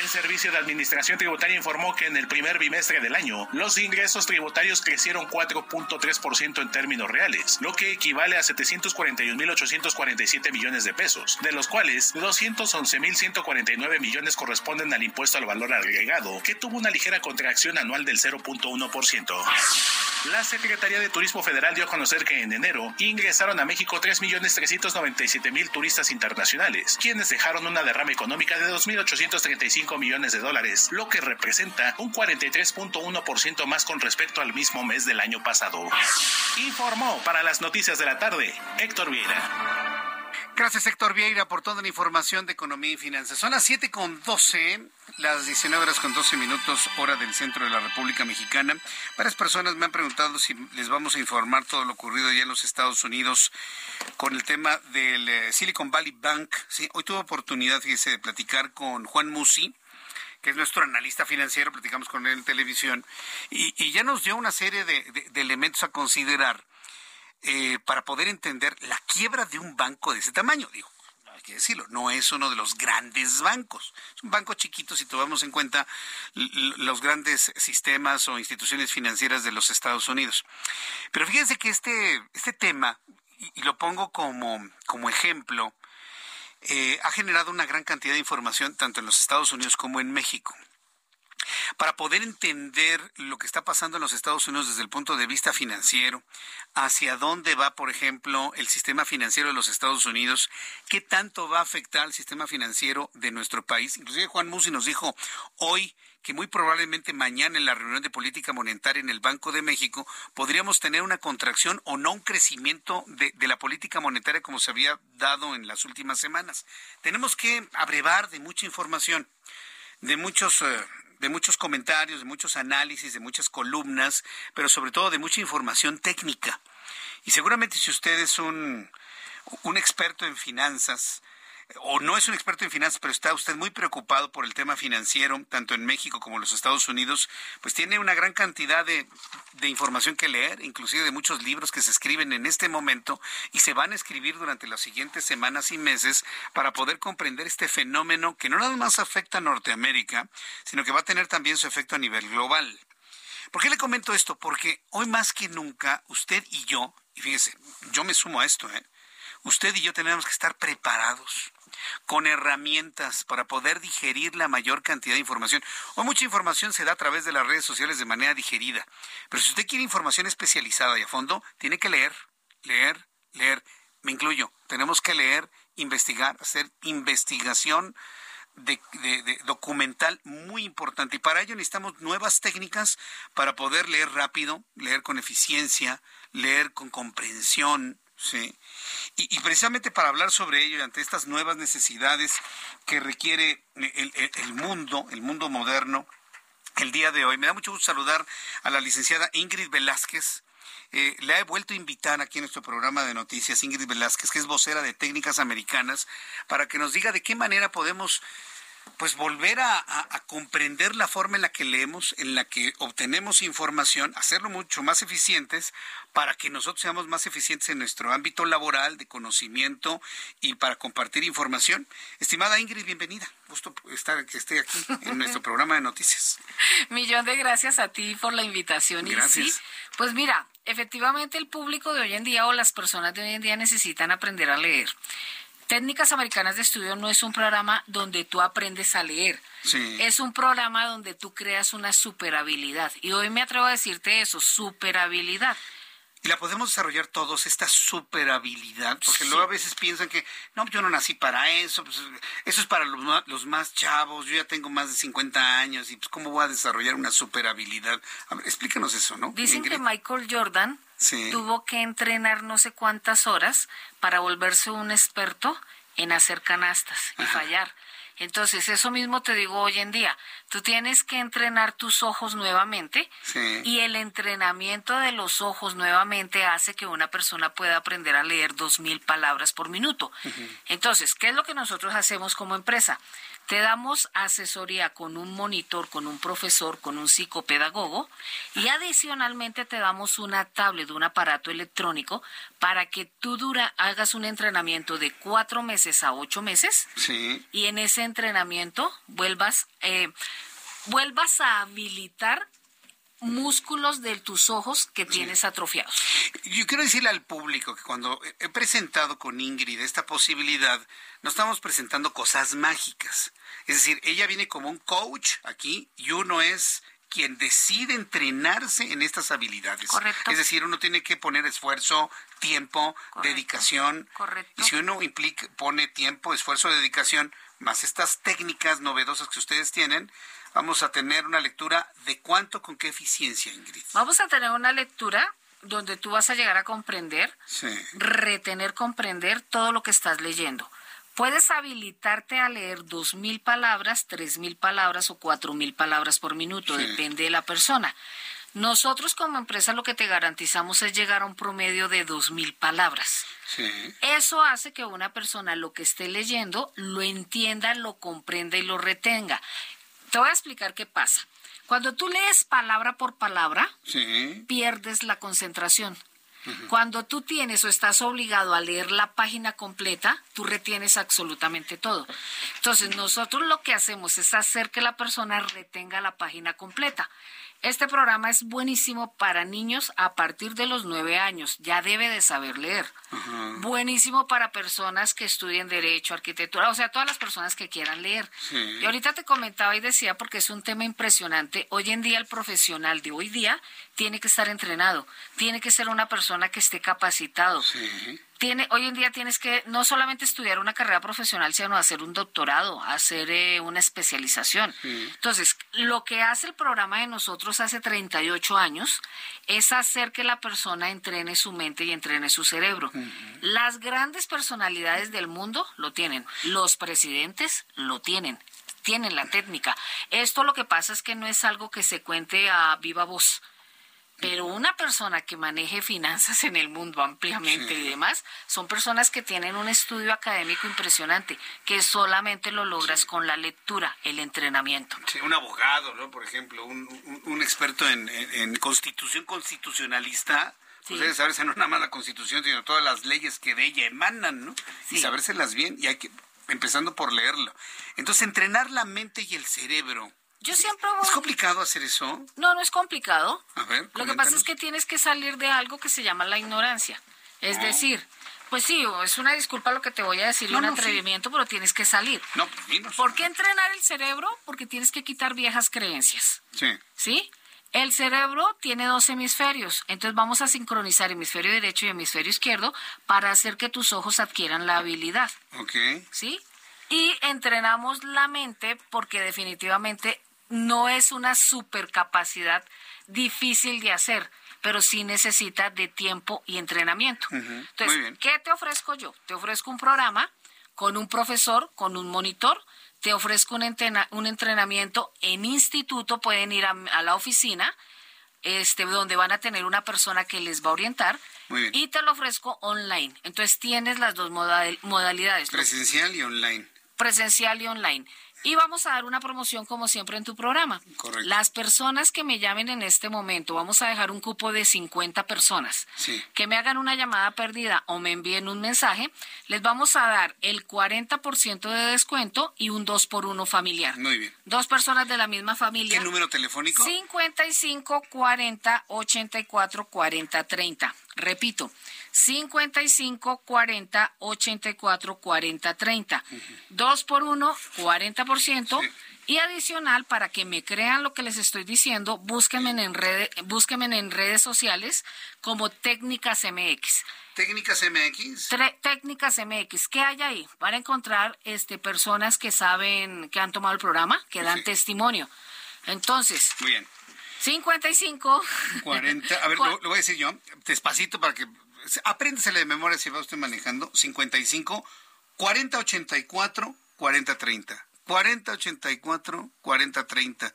El Servicio de Administración Tributaria informó que en el primer bimestre del año los ingresos tributarios crecieron 4.3% en términos reales, lo que equivale a 741.847 millones de pesos, de los cuales 211.149 millones corresponden al impuesto al valor agregado, que tuvo una ligera contracción anual del 0.1%. La Secretaría de Turismo Federal dio a conocer que en enero ingresaron a México 3.397.000 turistas internacionales, quienes dejaron una derrama económica de 2.835 millones de dólares, lo que representa un 43.1% más con respecto al mismo mes del año pasado. Informó para las noticias de la tarde Héctor Vieira. Gracias, Héctor Vieira, por toda la información de economía y finanzas. Son las 7 con 12, las 19 horas con 12 minutos, hora del centro de la República Mexicana. Varias personas me han preguntado si les vamos a informar todo lo ocurrido ya en los Estados Unidos con el tema del eh, Silicon Valley Bank. Hoy tuve oportunidad, fíjese, de platicar con Juan Musi que es nuestro analista financiero, platicamos con él en televisión, y, ya nos dio una serie de elementos a considerar eh, para poder entender la quiebra de un banco de ese tamaño. Digo, hay que decirlo, no es uno de los grandes bancos. Es un banco chiquito si tomamos en cuenta los grandes sistemas o instituciones financieras de los Estados Unidos. Pero fíjense que este, este tema, y, lo pongo como, como ejemplo, eh, ha generado una gran cantidad de información tanto en los Estados Unidos como en México. Para poder entender lo que está pasando en los Estados Unidos desde el punto de vista financiero, hacia dónde va, por ejemplo, el sistema financiero de los Estados Unidos, qué tanto va a afectar al sistema financiero de nuestro país. Inclusive Juan Musi nos dijo hoy que muy probablemente mañana en la reunión de política monetaria en el Banco de México podríamos tener una contracción o no un crecimiento de, la política monetaria como se había dado en las últimas semanas. Tenemos que abrevar de mucha información de muchos eh, de muchos comentarios, de muchos análisis, de muchas columnas, pero sobre todo de mucha información técnica. Y seguramente si usted es un, un experto en finanzas, o no es un experto en finanzas, pero está usted muy preocupado por el tema financiero, tanto en México como en los Estados Unidos, pues tiene una gran cantidad de, información que leer, inclusive de muchos libros que se escriben en este momento y se van a escribir durante las siguientes semanas y meses para poder comprender este fenómeno que no nada más afecta a Norteamérica, sino que va a tener también su efecto a nivel global. ¿Por qué le comento esto? Porque hoy más que nunca, usted y yo, y fíjese, yo me sumo a esto, ¿eh? usted y yo tenemos que estar preparados con herramientas para poder digerir la mayor cantidad de información. Hoy mucha información se da a través de las redes sociales de manera digerida, pero si usted quiere información especializada y a fondo, tiene que leer, leer, leer. Me incluyo, tenemos que leer, investigar, hacer investigación de, documental muy importante. Y para ello necesitamos nuevas técnicas para poder leer rápido, leer con eficiencia, leer con comprensión, ¿sí? Y, precisamente para hablar sobre ello y ante estas nuevas necesidades que requiere el, mundo, el mundo moderno, el día de hoy, me da mucho gusto saludar a la licenciada Ingrid Velázquez. Eh, le he vuelto a invitar aquí en nuestro programa de noticias, Ingrid Velázquez, que es vocera de técnicas americanas, para que nos diga de qué manera podemos pues volver a, comprender la forma en la que leemos, en la que obtenemos información, hacerlo mucho más eficientes para que nosotros seamos más eficientes en nuestro ámbito laboral, de conocimiento y para compartir información. Estimada Ingrid, bienvenida. Gusto estar que esté aquí en nuestro programa de noticias. Millón de gracias a ti por la invitación. Gracias. pues mira, efectivamente el público de hoy en día o las personas de hoy en día necesitan aprender a leer. Técnicas Americanas de Estudio no es un programa donde tú aprendes a leer. Es un programa donde tú creas una superabilidad. Y hoy me atrevo a decirte eso, superabilidad. Y la podemos desarrollar todos, esta superabilidad, porque luego a veces piensan que, no, yo no nací para eso, pues, eso es para los, los, más chavos, yo ya tengo más de 50 años, y pues cómo voy a desarrollar una superabilidad. A ver, explícanos eso, ¿no? Dicen que Michael Jordan tuvo que entrenar no sé cuántas horas para volverse un experto en hacer canastas y fallar. Entonces, eso mismo te digo hoy en día. Tú tienes que entrenar tus ojos nuevamente y el entrenamiento de los ojos nuevamente hace que una persona pueda aprender a leer dos mil palabras por minuto. Entonces, ¿qué es lo que nosotros hacemos como empresa? Te damos asesoría con un monitor, con un profesor, con un psicopedagogo y adicionalmente te damos una tablet, un aparato electrónico para que tú dura, hagas un entrenamiento de cuatro meses a ocho meses y en ese entrenamiento vuelvas, eh, vuelvas a habilitar músculos de tus ojos que tienes atrofiados. Yo quiero decirle al público que cuando he presentado con Ingrid esta posibilidad, no estamos presentando cosas mágicas. Es decir, ella viene como un coach aquí y uno es quien decide entrenarse en estas habilidades. Correcto. Es decir, uno tiene que poner esfuerzo, tiempo, dedicación. Correcto. Y si uno implica, pone tiempo, esfuerzo, dedicación, más estas técnicas novedosas que ustedes tienen, vamos a tener una lectura de cuánto, con qué eficiencia, Ingrid. Vamos a tener una lectura donde tú vas a llegar a comprender, Sí. retener, comprender todo lo que estás leyendo. Puedes habilitarte a leer dos mil palabras, tres mil palabras o cuatro mil palabras por minuto, Sí. depende de la persona. Nosotros como empresa lo que te garantizamos es llegar a un promedio de dos mil palabras. Sí. Eso hace que una persona lo que esté leyendo lo entienda, lo comprenda y lo retenga. Te voy a explicar qué pasa. Cuando tú lees palabra por palabra, Sí. pierdes la concentración. Cuando tú tienes o estás obligado a leer la página completa, tú retienes absolutamente todo. Entonces, nosotros lo que hacemos es hacer que la persona retenga la página completa. Este programa es buenísimo para niños a partir de los nueve años. Ya debe de saber leer. Buenísimo para personas que estudien derecho, arquitectura, o sea, todas las personas que quieran leer. Sí. Y ahorita te comentaba y decía, porque es un tema impresionante, hoy en día el profesional de hoy día tiene que estar entrenado, tiene que ser una persona que esté capacitado. Tiene, hoy en día tienes que no solamente estudiar una carrera profesional, sino hacer un doctorado, hacer eh, una especialización. Entonces, lo que hace el programa de nosotros hace 38 años es hacer que la persona entrene su mente y entrene su cerebro. Las grandes personalidades del mundo lo tienen, los presidentes lo tienen, tienen la técnica. Esto lo que pasa es que no es algo que se cuente a viva voz. Pero una persona que maneje finanzas en el mundo ampliamente y demás, son personas que tienen un estudio académico impresionante, que solamente lo logras con la lectura, el entrenamiento. Sí, un abogado, ¿no? Por ejemplo, un, un- un experto en, en- en constitución constitucionalista, pues debe saberse no nada más la constitución, sino todas las leyes que de ella emanan, ¿no? Y sabérselas bien, y hay que, empezando por leerlo. Entonces, entrenar la mente y el cerebro. Yo siempre ¿Es complicado hacer eso? No, no es complicado. A ver, Lo que pasa es que tienes que salir de algo que se llama la ignorancia. Es No. decir, pues sí, es una disculpa lo que te voy a decir, No, un no, sí. atrevimiento, pero tienes que salir. No, pues. ¿Por qué entrenar el cerebro? Porque tienes que quitar viejas creencias. Sí. ¿Sí? El cerebro tiene dos hemisferios, entonces vamos a sincronizar hemisferio derecho y hemisferio izquierdo para hacer que tus ojos adquieran la habilidad. Ok. ¿sí? Y entrenamos la mente porque definitivamente no es una supercapacidad difícil de hacer, pero sí necesita de tiempo y entrenamiento. Entonces. ¿qué te ofrezco yo? Te ofrezco un programa con un profesor, con un monitor, te ofrezco un, entrena- un entrenamiento en instituto, pueden ir a, a la oficina, este, donde van a tener una persona que les va a orientar, y te lo ofrezco online. Entonces tienes las dos modal- modalidades. Presencial y online. presencial y online. Y vamos a dar una promoción como siempre en tu programa. Correcto. Las personas que me llamen en este momento, vamos a dejar un cupo de 50 personas Sí. que me hagan una llamada perdida o me envíen un mensaje, les vamos a dar el 40% de descuento y un 2 por 1 familiar. Muy bien. Dos personas de la misma familia. ¿Qué número telefónico? 55 40 84 40 30. Repito, 55 40 84 40 30. Dos por uno, 40%. Y adicional, para que me crean lo que les estoy diciendo, búsquenme en, redes, búsquenme en redes sociales como Técnicas MX. Técnicas MX. Tre- técnicas MX. ¿Qué hay ahí? Van a encontrar este, personas que saben, que han tomado el programa, que dan testimonio. Entonces, Muy bien. 55. 40. A ver, lo, lo voy a decir yo, despacito para que. Apréndesele de memoria si va usted manejando. 55 40 84 40 30. 40 84 40 30.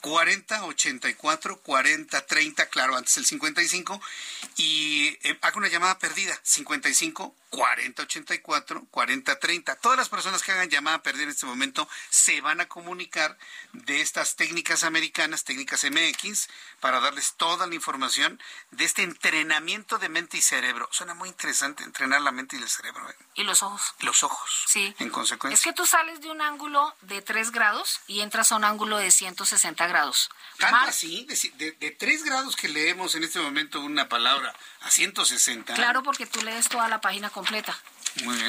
40 84 40 30, claro, antes el 55. Y eh, haga una llamada perdida. 55 40 84 40 30. Todas las personas que hagan llamada perdida en este momento se van a comunicar de estas técnicas americanas, técnicas MX, para darles toda la información de este entrenamiento de mente y cerebro. Suena muy interesante entrenar la mente y el cerebro. ¿eh? Y los ojos. Los ojos. Sí. En consecuencia. Es que tú sales de un ángulo de 3 grados y entras a un ángulo de 160 grados. Tanto Más- así, de, de, de tres grados que leemos en este momento una palabra a 160. Claro, porque tú lees toda la página completa.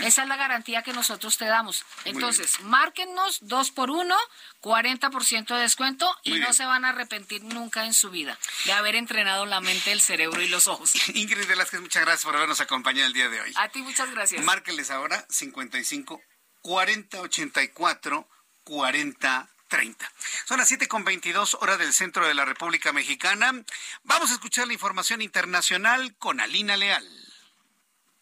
Esa es la garantía que nosotros te damos. Entonces, márquennos dos por uno, 40% de descuento y no se van a arrepentir nunca en su vida de haber entrenado la mente, el cerebro y los ojos. Ingrid Velázquez, muchas gracias por habernos acompañado el día de hoy. A ti muchas gracias. Márquenles ahora 55 40 84 40 30. Son las 7 con 22 horas del centro de la República Mexicana. Vamos a escuchar la información internacional con Alina Leal.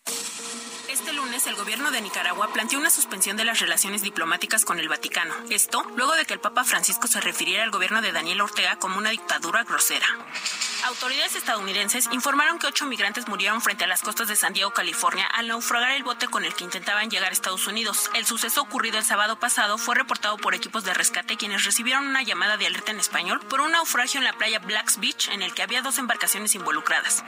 Thank you. Este lunes el gobierno de Nicaragua planteó una suspensión de las relaciones diplomáticas con el Vaticano. Esto luego de que el Papa Francisco se refiriera al gobierno de Daniel Ortega como una dictadura grosera. Autoridades estadounidenses informaron que ocho migrantes murieron frente a las costas de San Diego, California, al naufragar el bote con el que intentaban llegar a Estados Unidos. El suceso ocurrido el sábado pasado fue reportado por equipos de rescate quienes recibieron una llamada de alerta en español por un naufragio en la playa Blacks Beach en el que había dos embarcaciones involucradas.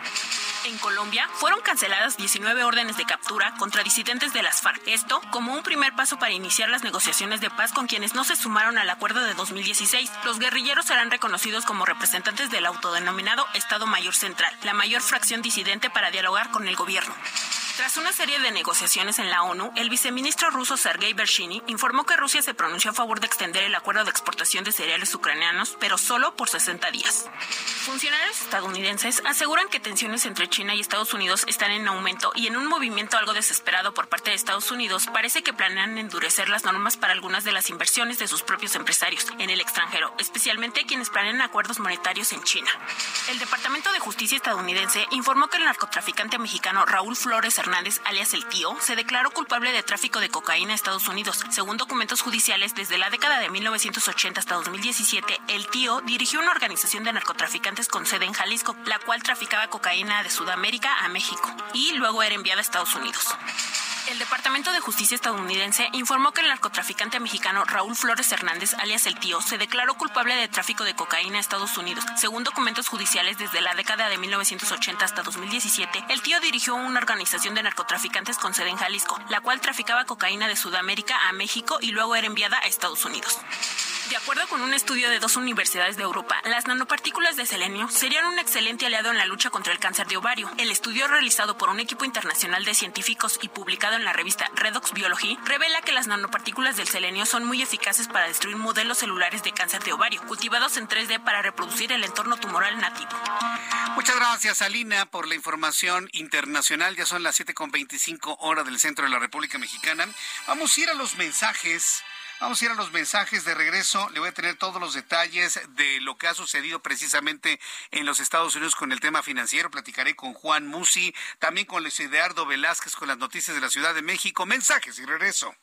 En Colombia fueron canceladas 19 órdenes de captura contra disidentes de las FARC. Esto como un primer paso para iniciar las negociaciones de paz con quienes no se sumaron al acuerdo de 2016. Los guerrilleros serán reconocidos como representantes del autodenominado Estado Mayor Central, la mayor fracción disidente para dialogar con el gobierno. Tras una serie de negociaciones en la ONU, el viceministro ruso Sergei Bershini informó que Rusia se pronunció a favor de extender el acuerdo de exportación de cereales ucranianos, pero solo por 60 días. Funcionarios estadounidenses aseguran que tensiones entre China y Estados Unidos están en aumento y en un movimiento algo desesperado por parte de Estados Unidos parece que planean endurecer las normas para algunas de las inversiones de sus propios empresarios en el extranjero, especialmente quienes planean acuerdos monetarios en China. El Departamento de Justicia estadounidense informó que el narcotraficante mexicano Raúl Flores Hernández, alias el tío, se declaró culpable de tráfico de cocaína a Estados Unidos. Según documentos judiciales, desde la década de 1980 hasta 2017, el tío dirigió una organización de narcotraficantes con sede en Jalisco, la cual traficaba cocaína de Sudamérica a México y luego era enviada a Estados Unidos. El Departamento de Justicia estadounidense informó que el narcotraficante mexicano Raúl Flores Hernández, alias El Tío, se declaró culpable de tráfico de cocaína a Estados Unidos. Según documentos judiciales, desde la década de 1980 hasta 2017, El Tío dirigió una organización de narcotraficantes con sede en Jalisco, la cual traficaba cocaína de Sudamérica a México y luego era enviada a Estados Unidos. De acuerdo con un estudio de dos universidades de Europa, las nanopartículas de selenio serían un excelente aliado en la lucha contra el cáncer de ovario. El estudio realizado por un equipo internacional de científicos y publicado en la revista Redox Biology revela que las nanopartículas del selenio son muy eficaces para destruir modelos celulares de cáncer de ovario, cultivados en 3D para reproducir el entorno tumoral nativo. Muchas gracias, Alina, por la información internacional. Ya son las 7.25 horas del centro de la República Mexicana. Vamos a ir a los mensajes. Vamos a ir a los mensajes de regreso. Le voy a tener todos los detalles de lo que ha sucedido precisamente en los Estados Unidos con el tema financiero. Platicaré con Juan Musi, también con Luis Eduardo Velázquez con las noticias de la Ciudad de México. Mensajes y regreso.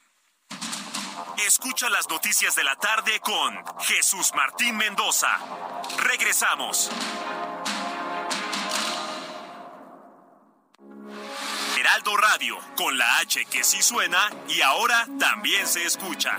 Escucha las noticias de la tarde con Jesús Martín Mendoza. Regresamos. Heraldo Radio, con la H que sí suena y ahora también se escucha.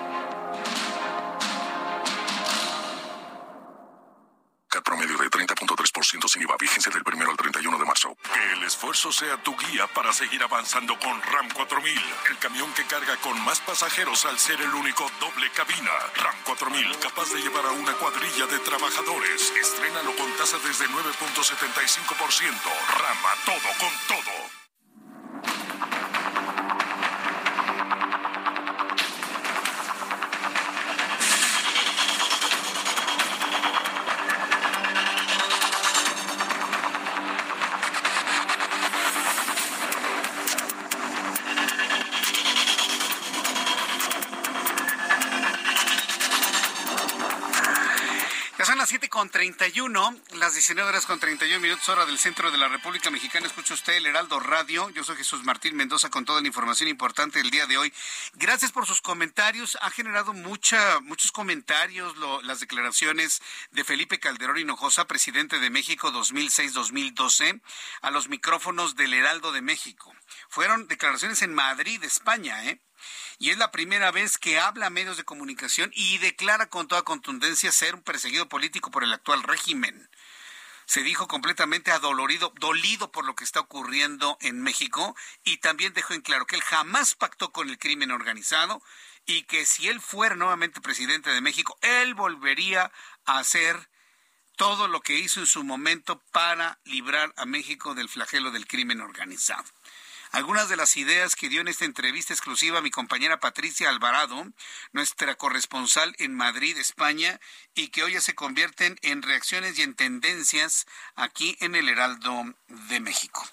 CAT promedio de 30.3% sin IVA, vigencia del 1 al 31 de marzo. Que el esfuerzo sea tu guía para seguir avanzando con RAM 4000, el camión que carga con más pasajeros al ser el único doble cabina. RAM 4000, capaz de llevar a una cuadrilla de trabajadores. Estrénalo con tasa desde 9.75%. RAM a todo con todo. 31, las 19 horas con 31 minutos hora del centro de la República Mexicana. Escucha usted el Heraldo Radio. Yo soy Jesús Martín Mendoza con toda la información importante del día de hoy. Gracias por sus comentarios. Ha generado mucha, muchos comentarios lo- las declaraciones de Felipe Calderón Hinojosa, presidente de México 2006-2012, a los micrófonos del Heraldo de México. Fueron declaraciones en Madrid, España, ¿eh? Y es la primera vez que habla a medios de comunicación y declara con toda contundencia ser un perseguido político por el actual régimen. Se dijo completamente adolorido, dolido por lo que está ocurriendo en México y también dejó en claro que él jamás pactó con el crimen organizado y que si él fuera nuevamente presidente de México, él volvería a hacer todo lo que hizo en su momento para librar a México del flagelo del crimen organizado. Algunas de las ideas que dio en esta entrevista exclusiva mi compañera Patricia Alvarado, nuestra corresponsal en Madrid, España, y que hoy ya se convierten en reacciones y en tendencias aquí en el Heraldo de México.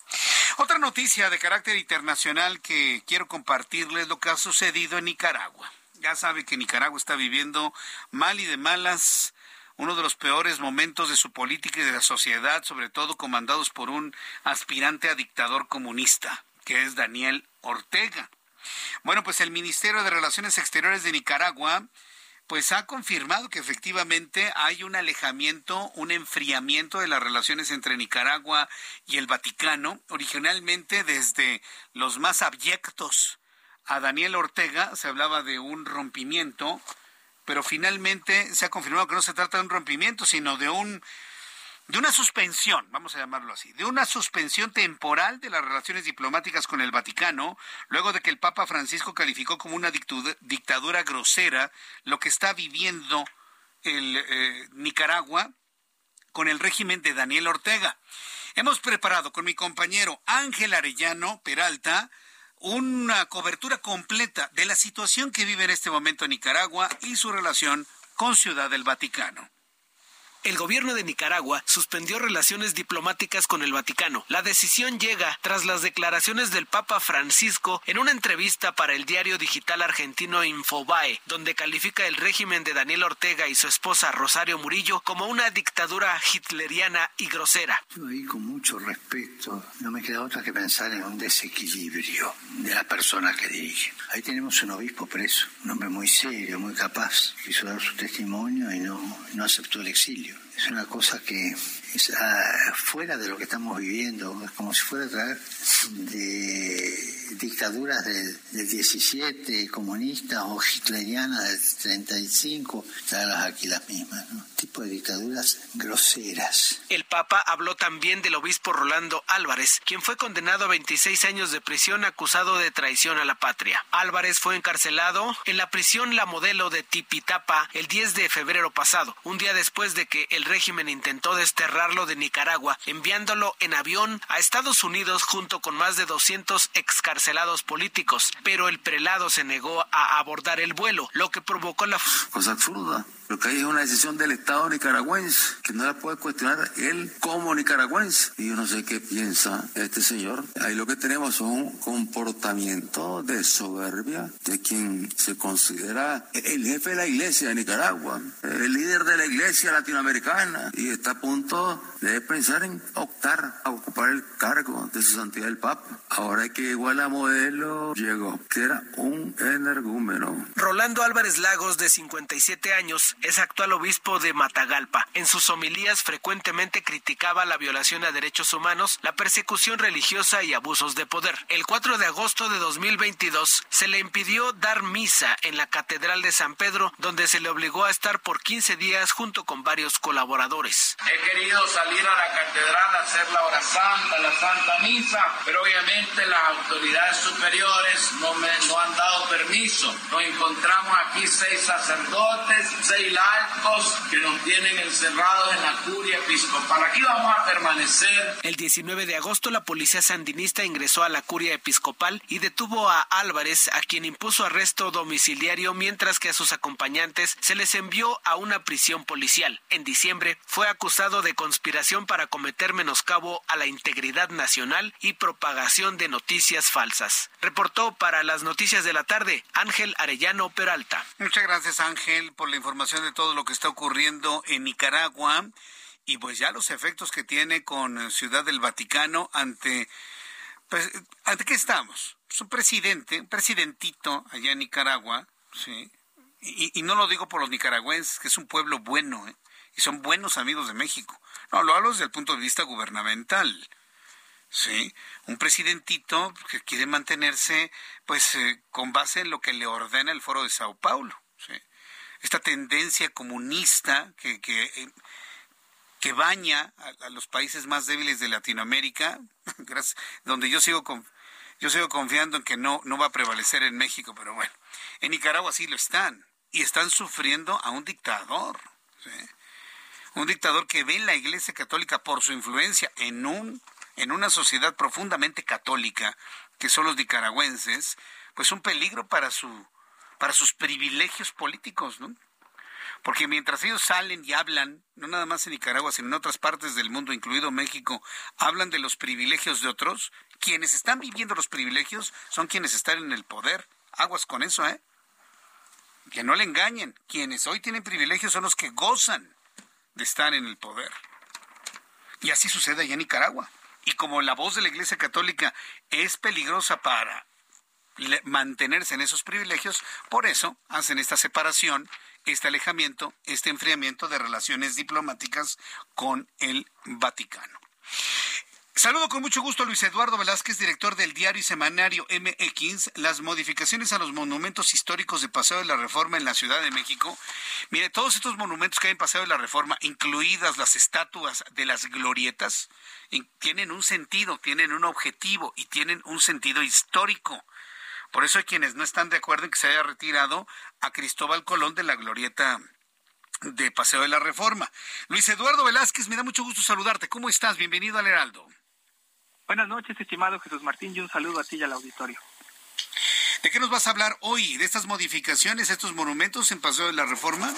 Otra noticia de carácter internacional que quiero compartirles lo que ha sucedido en Nicaragua. Ya sabe que Nicaragua está viviendo mal y de malas uno de los peores momentos de su política y de la sociedad, sobre todo comandados por un aspirante a dictador comunista, que es Daniel Ortega. Bueno, pues el Ministerio de Relaciones Exteriores de Nicaragua pues ha confirmado que efectivamente hay un alejamiento, un enfriamiento de las relaciones entre Nicaragua y el Vaticano, originalmente desde los más abyectos a Daniel Ortega se hablaba de un rompimiento pero finalmente se ha confirmado que no se trata de un rompimiento, sino de un de una suspensión, vamos a llamarlo así, de una suspensión temporal de las relaciones diplomáticas con el Vaticano, luego de que el Papa Francisco calificó como una dictadura grosera lo que está viviendo el eh, Nicaragua con el régimen de Daniel Ortega. Hemos preparado con mi compañero Ángel Arellano Peralta una cobertura completa de la situación que vive en este momento Nicaragua y su relación con Ciudad del Vaticano el gobierno de Nicaragua suspendió relaciones diplomáticas con el Vaticano. La decisión llega tras las declaraciones del Papa Francisco en una entrevista para el diario digital argentino Infobae, donde califica el régimen de Daniel Ortega y su esposa Rosario Murillo como una dictadura hitleriana y grosera. Yo ahí con mucho respeto, no me queda otra que pensar en un desequilibrio de la persona que dirige. Ahí tenemos un obispo preso, un hombre muy serio, muy capaz, quiso dar su testimonio y no, no aceptó el exilio you. Es una cosa que es ah, fuera de lo que estamos viviendo, es como si fuera traer de dictaduras del, 17, comunistas o hitlerianas del 35, traerlas aquí las mismas, ¿no? tipo de dictaduras groseras. El Papa habló también del obispo Rolando Álvarez, quien fue condenado a 26 años de prisión acusado de traición a la patria. Álvarez fue encarcelado en la prisión La Modelo de Tipitapa el 10 de febrero pasado, un día después de que el régimen intentó desterrarlo de Nicaragua, enviándolo en avión a Estados Unidos junto con más de 200 excarcelados políticos, pero el prelado se negó a abordar el vuelo, lo que provocó la... Cosa absurda. Lo que hay es una decisión del Estado nicaragüense que no la puede cuestionar él como nicaragüense. Y yo no sé qué piensa este señor. Ahí lo que tenemos es un comportamiento de soberbia de quien se considera el jefe de la iglesia de Nicaragua, el líder de la iglesia latinoamericana y está a punto de pensar en optar a ocupar el cargo de su santidad el Papa. Ahora que igual a modelo llegó, que era un energúmeno. Rolando Álvarez Lagos, de 57 años, es actual obispo de Matagalpa. En sus homilías frecuentemente criticaba la violación a derechos humanos, la persecución religiosa y abusos de poder. El 4 de agosto de 2022 se le impidió dar misa en la Catedral de San Pedro, donde se le obligó a estar por 15 días junto con varios colaboradores. He querido salir a la catedral a hacer la hora santa, la santa misa, pero obviamente las autoridades superiores no me no han dado permiso. Nos encontramos aquí seis sacerdotes, seis que nos tienen encerrados en la curia episcopal. Aquí vamos a permanecer. El 19 de agosto la policía sandinista ingresó a la curia episcopal y detuvo a Álvarez, a quien impuso arresto domiciliario, mientras que a sus acompañantes se les envió a una prisión policial. En diciembre fue acusado de conspiración para cometer menoscabo a la integridad nacional y propagación de noticias falsas. Reportó para las noticias de la tarde Ángel Arellano Peralta. Muchas gracias Ángel por la información de todo lo que está ocurriendo en Nicaragua y pues ya los efectos que tiene con Ciudad del Vaticano ante pues ante qué estamos su presidente un presidentito allá en Nicaragua sí y, no lo digo por los nicaragüenses que es un pueblo bueno ¿eh? Y son buenos amigos de México no lo hablo desde el punto de vista gubernamental ¿sí? Un presidentito que quiere mantenerse, pues, eh, con base en lo que le ordena el Foro de Sao Paulo, ¿sí? Esta tendencia comunista que, que, eh, que baña a, los países más débiles de Latinoamérica, donde yo sigo con, yo sigo confiando en que no, no va a prevalecer en México, pero bueno, en Nicaragua sí lo están, y están sufriendo a un dictador, ¿sí? Un dictador que ve en la Iglesia Católica por su influencia en un en una sociedad profundamente católica que son los nicaragüenses, pues un peligro para su para sus privilegios políticos, ¿no? Porque mientras ellos salen y hablan, no nada más en Nicaragua, sino en otras partes del mundo, incluido México, hablan de los privilegios de otros, quienes están viviendo los privilegios son quienes están en el poder. Aguas con eso, ¿eh? Que no le engañen. Quienes hoy tienen privilegios son los que gozan de estar en el poder. Y así sucede allá en Nicaragua. Y como la voz de la Iglesia Católica es peligrosa para mantenerse en esos privilegios, por eso hacen esta separación, este alejamiento, este enfriamiento de relaciones diplomáticas con el Vaticano. Saludo con mucho gusto a Luis Eduardo Velázquez, director del diario y semanario MX, las modificaciones a los monumentos históricos de Paseo de la Reforma en la Ciudad de México. Mire, todos estos monumentos que hay en Paseo de la Reforma, incluidas las estatuas de las glorietas, tienen un sentido, tienen un objetivo y tienen un sentido histórico. Por eso hay quienes no están de acuerdo en que se haya retirado a Cristóbal Colón de la glorieta de Paseo de la Reforma. Luis Eduardo Velázquez, me da mucho gusto saludarte. ¿Cómo estás? Bienvenido al Heraldo. Buenas noches, estimado Jesús Martín, y un saludo a ti y al auditorio. ¿De qué nos vas a hablar hoy? ¿De estas modificaciones, estos monumentos en Paseo de la Reforma?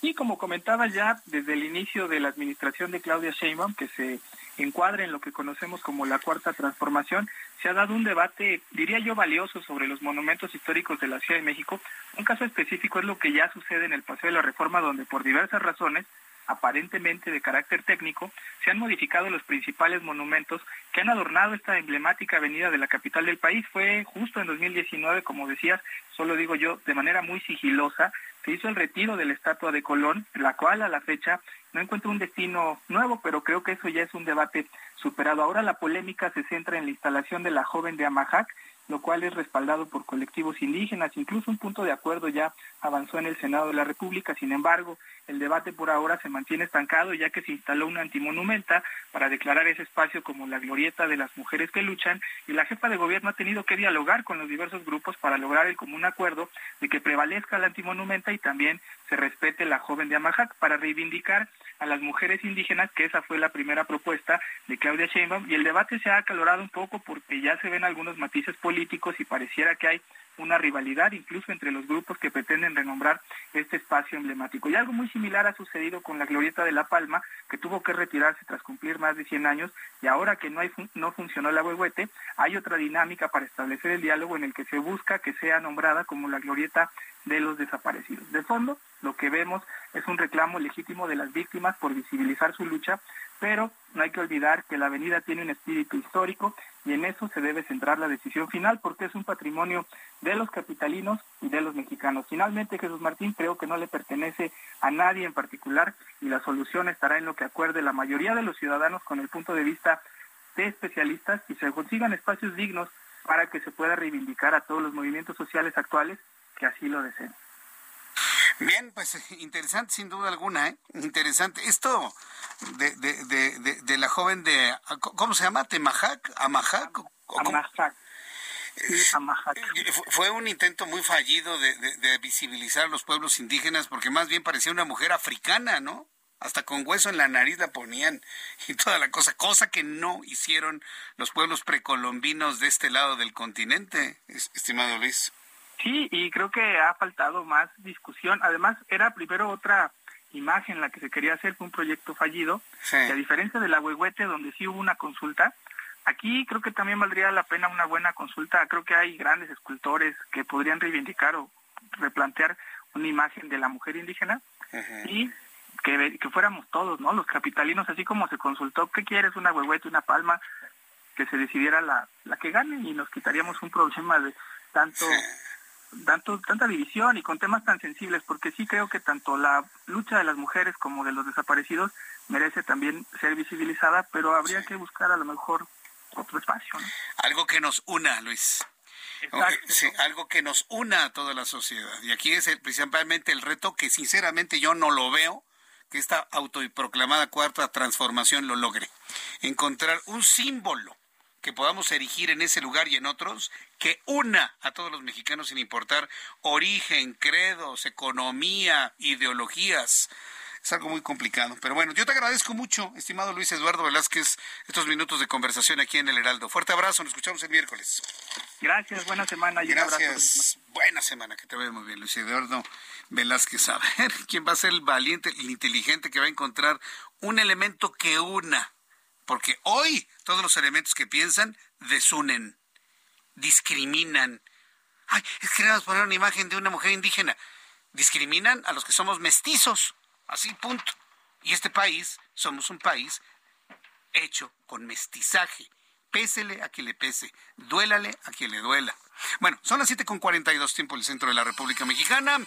Sí, como comentaba ya desde el inicio de la administración de Claudia Sheinbaum, que se encuadra en lo que conocemos como la cuarta transformación, se ha dado un debate, diría yo, valioso sobre los monumentos históricos de la Ciudad de México. Un caso específico es lo que ya sucede en el Paseo de la Reforma, donde por diversas razones aparentemente de carácter técnico, se han modificado los principales monumentos que han adornado esta emblemática avenida de la capital del país. Fue justo en 2019, como decías, solo digo yo, de manera muy sigilosa, se hizo el retiro de la estatua de Colón, la cual a la fecha no encuentra un destino nuevo, pero creo que eso ya es un debate superado. Ahora la polémica se centra en la instalación de la joven de Amajac, lo cual es respaldado por colectivos indígenas. Incluso un punto de acuerdo ya avanzó en el Senado de la República. Sin embargo, el debate por ahora se mantiene estancado ya que se instaló una antimonumenta para declarar ese espacio como la glorieta de las mujeres que luchan y la jefa de gobierno ha tenido que dialogar con los diversos grupos para lograr el común acuerdo de que prevalezca la antimonumenta y también se respete la joven de Amajac para reivindicar a las mujeres indígenas, que esa fue la primera propuesta de Claudia Sheinbaum, y el debate se ha acalorado un poco porque ya se ven algunos matices políticos y pareciera que hay una rivalidad incluso entre los grupos que pretenden renombrar este espacio emblemático. Y algo muy similar ha sucedido con la Glorieta de La Palma, que tuvo que retirarse tras cumplir más de 100 años, y ahora que no, no funcionó la huehuete, hay otra dinámica para establecer el diálogo en el que se busca que sea nombrada como la Glorieta de los desaparecidos. De fondo, lo que vemos es un reclamo legítimo de las víctimas por visibilizar su lucha, pero no hay que olvidar que la avenida tiene un espíritu histórico y en eso se debe centrar la decisión final porque es un patrimonio de los capitalinos y de los mexicanos. Finalmente, Jesús Martín creo que no le pertenece a nadie en particular y la solución estará en lo que acuerde la mayoría de los ciudadanos con el punto de vista de especialistas y se consigan espacios dignos para que se pueda reivindicar a todos los movimientos sociales actuales que así lo deseen. Bien, pues interesante sin duda alguna, ¿eh? Interesante. Esto de, de, de, de, la joven de, ¿cómo se llama? ¿Temajac? ¿Amajac? Amajac. Eh, fue un intento muy fallido de, de, visibilizar a los pueblos indígenas porque más bien parecía una mujer africana, ¿no? Hasta con hueso en la nariz la ponían y toda la cosa, cosa que no hicieron los pueblos precolombinos de este lado del continente, estimado Luis. Sí, y creo que ha faltado más discusión. Además, era primero otra imagen la que se quería hacer, fue un proyecto fallido. Y a diferencia de la Huehuete, donde sí hubo una consulta, aquí creo que también valdría la pena una buena consulta. Creo que hay grandes escultores que podrían reivindicar o replantear una imagen de la mujer indígena y que, que fuéramos todos, ¿no? Los capitalinos, así como se consultó, ¿qué quieres? Una Huehuete, una palma, que se decidiera la, la que gane y nos quitaríamos un problema de tanto tanto, tanta división y con temas tan sensibles, porque sí creo que tanto la lucha de las mujeres como de los desaparecidos merece también ser visibilizada, pero habría que buscar a lo mejor otro espacio. Algo que nos una, Luis. Sí, algo que nos una a toda la sociedad. Y aquí es principalmente el reto que sinceramente yo no lo veo que esta autoproclamada cuarta transformación lo logre. Encontrar un símbolo que podamos erigir en ese lugar y en otros que una a todos los mexicanos sin importar origen, credos, economía, ideologías. Es algo muy complicado. Pero bueno, yo te agradezco mucho, estimado Luis Eduardo Velázquez, estos minutos de conversación aquí en el Heraldo. Fuerte abrazo, nos escuchamos el miércoles. Gracias, buena semana. Y Gracias, buena semana, que te vaya muy bien, Luis Eduardo Velázquez. A ver, ¿quién va a ser el valiente, el inteligente que va a encontrar un elemento que una? Porque hoy todos los elementos que piensan desunen, discriminan. Ay, es que a poner una imagen de una mujer indígena. Discriminan a los que somos mestizos. Así, punto. Y este país, somos un país hecho con mestizaje. Pésele a quien le pese, duélale a quien le duela. Bueno, son las 7.42 tiempo en el centro de la República Mexicana.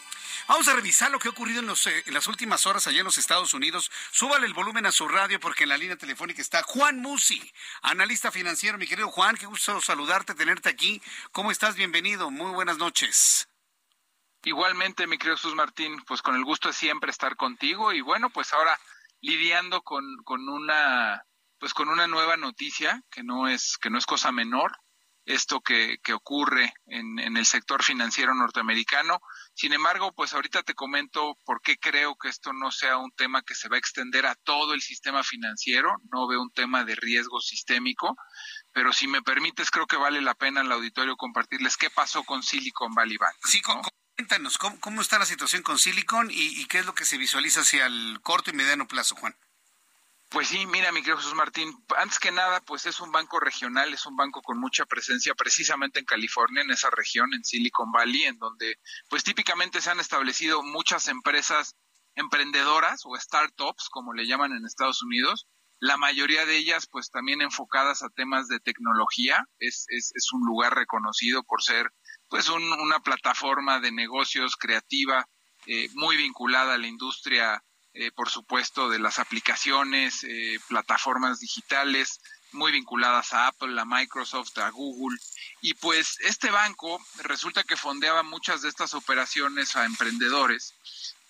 Vamos a revisar lo que ha ocurrido en, los, eh, en las últimas horas allá en los Estados Unidos. Súbale el volumen a su radio porque en la línea telefónica está Juan Musi, analista financiero. Mi querido Juan, qué gusto saludarte, tenerte aquí. ¿Cómo estás? Bienvenido. Muy buenas noches. Igualmente, mi querido Jesús Martín, pues con el gusto de siempre estar contigo y bueno, pues ahora lidiando con, con una pues con una nueva noticia que no es que no es cosa menor esto que, que ocurre en, en, el sector financiero norteamericano. Sin embargo, pues ahorita te comento por qué creo que esto no sea un tema que se va a extender a todo el sistema financiero. No veo un tema de riesgo sistémico, pero si me permites, creo que vale la pena al auditorio compartirles qué pasó con Silicon Valley Bank. Sí, Cuéntanos, ¿cómo, está la situación con Silicon y, qué es lo que se visualiza hacia el corto y mediano plazo, Juan? Pues sí, mira, mi querido Jesús Martín, antes que nada, pues es un banco regional, es un banco con mucha presencia precisamente en California, en esa región, en Silicon Valley, en donde pues típicamente se han establecido muchas empresas emprendedoras o startups, como le llaman en Estados Unidos, la mayoría de ellas pues también enfocadas a temas de tecnología, es, es, es un lugar reconocido por ser pues una plataforma de negocios creativa eh, muy vinculada a la industria, eh, por supuesto, de las aplicaciones, eh, plataformas digitales, muy vinculadas a Apple, a Microsoft, a Google. Y pues este banco resulta que fondeaba muchas de estas operaciones a emprendedores,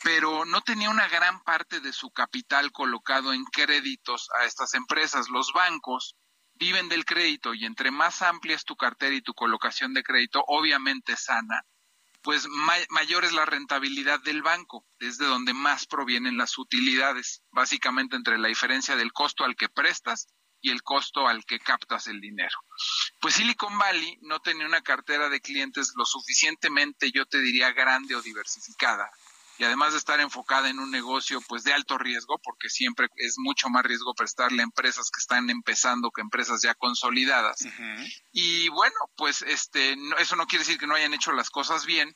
pero no tenía una gran parte de su capital colocado en créditos a estas empresas. Los bancos viven del crédito y entre más amplia es tu cartera y tu colocación de crédito, obviamente sana, pues mayor es la rentabilidad del banco, desde donde más provienen las utilidades, básicamente entre la diferencia del costo al que prestas y el costo al que captas el dinero. Pues Silicon Valley no tenía una cartera de clientes lo suficientemente, yo te diría, grande o diversificada y además de estar enfocada en un negocio pues de alto riesgo, porque siempre es mucho más riesgo prestarle a empresas que están empezando que empresas ya consolidadas. Y bueno, pues este eso no quiere decir que no hayan hecho las cosas bien,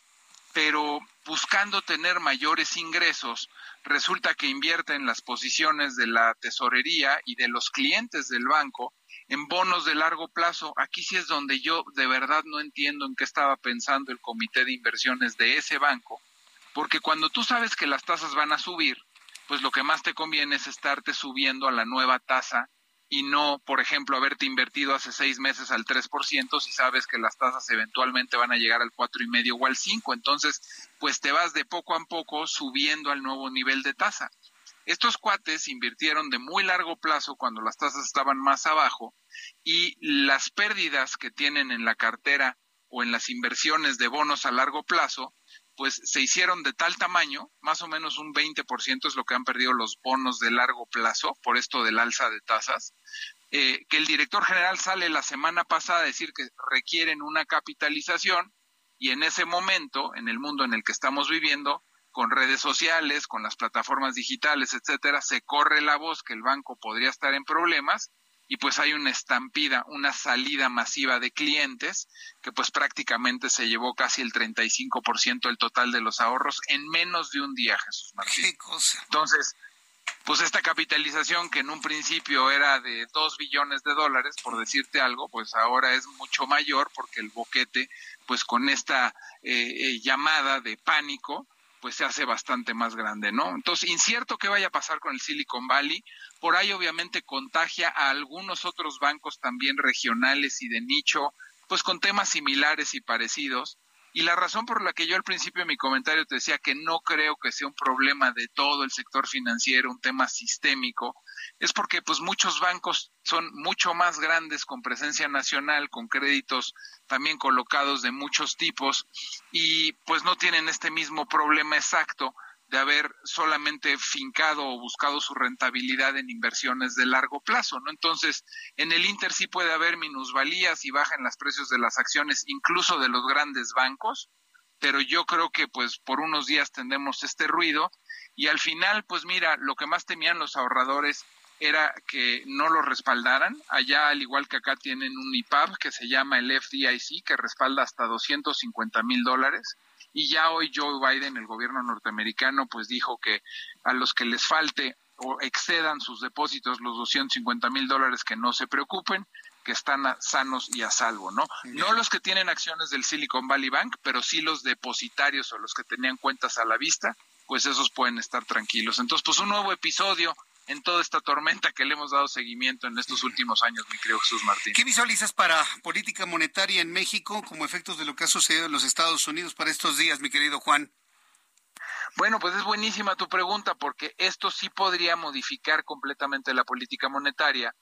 pero buscando tener mayores ingresos, resulta que invierten las posiciones de la tesorería y de los clientes del banco en bonos de largo plazo. Aquí sí es donde yo de verdad no entiendo en qué estaba pensando el comité de inversiones de ese banco porque cuando tú sabes que las tasas van a subir, pues lo que más te conviene es estarte subiendo a la nueva tasa y no, por ejemplo, haberte invertido hace seis meses al 3% si sabes que las tasas eventualmente van a llegar al cuatro y medio o al 5. Entonces, pues te vas de poco a poco subiendo al nuevo nivel de tasa. Estos cuates invirtieron de muy largo plazo cuando las tasas estaban más abajo y las pérdidas que tienen en la cartera o en las inversiones de bonos a largo plazo pues se hicieron de tal tamaño, más o menos un 20% es lo que han perdido los bonos de largo plazo por esto del alza de tasas, eh, que el director general sale la semana pasada a decir que requieren una capitalización y en ese momento, en el mundo en el que estamos viviendo, con redes sociales, con las plataformas digitales, etcétera, se corre la voz que el banco podría estar en problemas y pues hay una estampida, una salida masiva de clientes que pues prácticamente se llevó casi el 35% del total de los ahorros en menos de un día, Jesús Martín. ¿Qué cosa? Entonces, pues esta capitalización que en un principio era de 2 billones de dólares, por decirte algo, pues ahora es mucho mayor porque el boquete, pues con esta eh, eh, llamada de pánico, pues se hace bastante más grande, ¿no? Entonces, incierto qué vaya a pasar con el Silicon Valley. Por ahí, obviamente, contagia a algunos otros bancos también regionales y de nicho, pues con temas similares y parecidos. Y la razón por la que yo al principio de mi comentario te decía que no creo que sea un problema de todo el sector financiero, un tema sistémico, es porque pues muchos bancos son mucho más grandes con presencia nacional, con créditos también colocados de muchos tipos y pues no tienen este mismo problema exacto de haber solamente fincado o buscado su rentabilidad en inversiones de largo plazo, ¿no? Entonces, en el Inter sí puede haber minusvalías y bajan los precios de las acciones, incluso de los grandes bancos, pero yo creo que pues por unos días tendremos este ruido y al final, pues mira, lo que más temían los ahorradores era que no lo respaldaran. Allá, al igual que acá, tienen un IPAB que se llama el FDIC, que respalda hasta 250 mil dólares. Y ya hoy Joe Biden, el gobierno norteamericano, pues dijo que a los que les falte o excedan sus depósitos los 250 mil dólares que no se preocupen, que están sanos y a salvo, ¿no? No los que tienen acciones del Silicon Valley Bank, pero sí los depositarios o los que tenían cuentas a la vista, pues esos pueden estar tranquilos. Entonces, pues un nuevo episodio en toda esta tormenta que le hemos dado seguimiento en estos últimos años, mi querido Jesús Martín. ¿Qué visualizas para política monetaria en México como efectos de lo que ha sucedido en los Estados Unidos para estos días, mi querido Juan? Bueno, pues es buenísima tu pregunta porque esto sí podría modificar completamente la política monetaria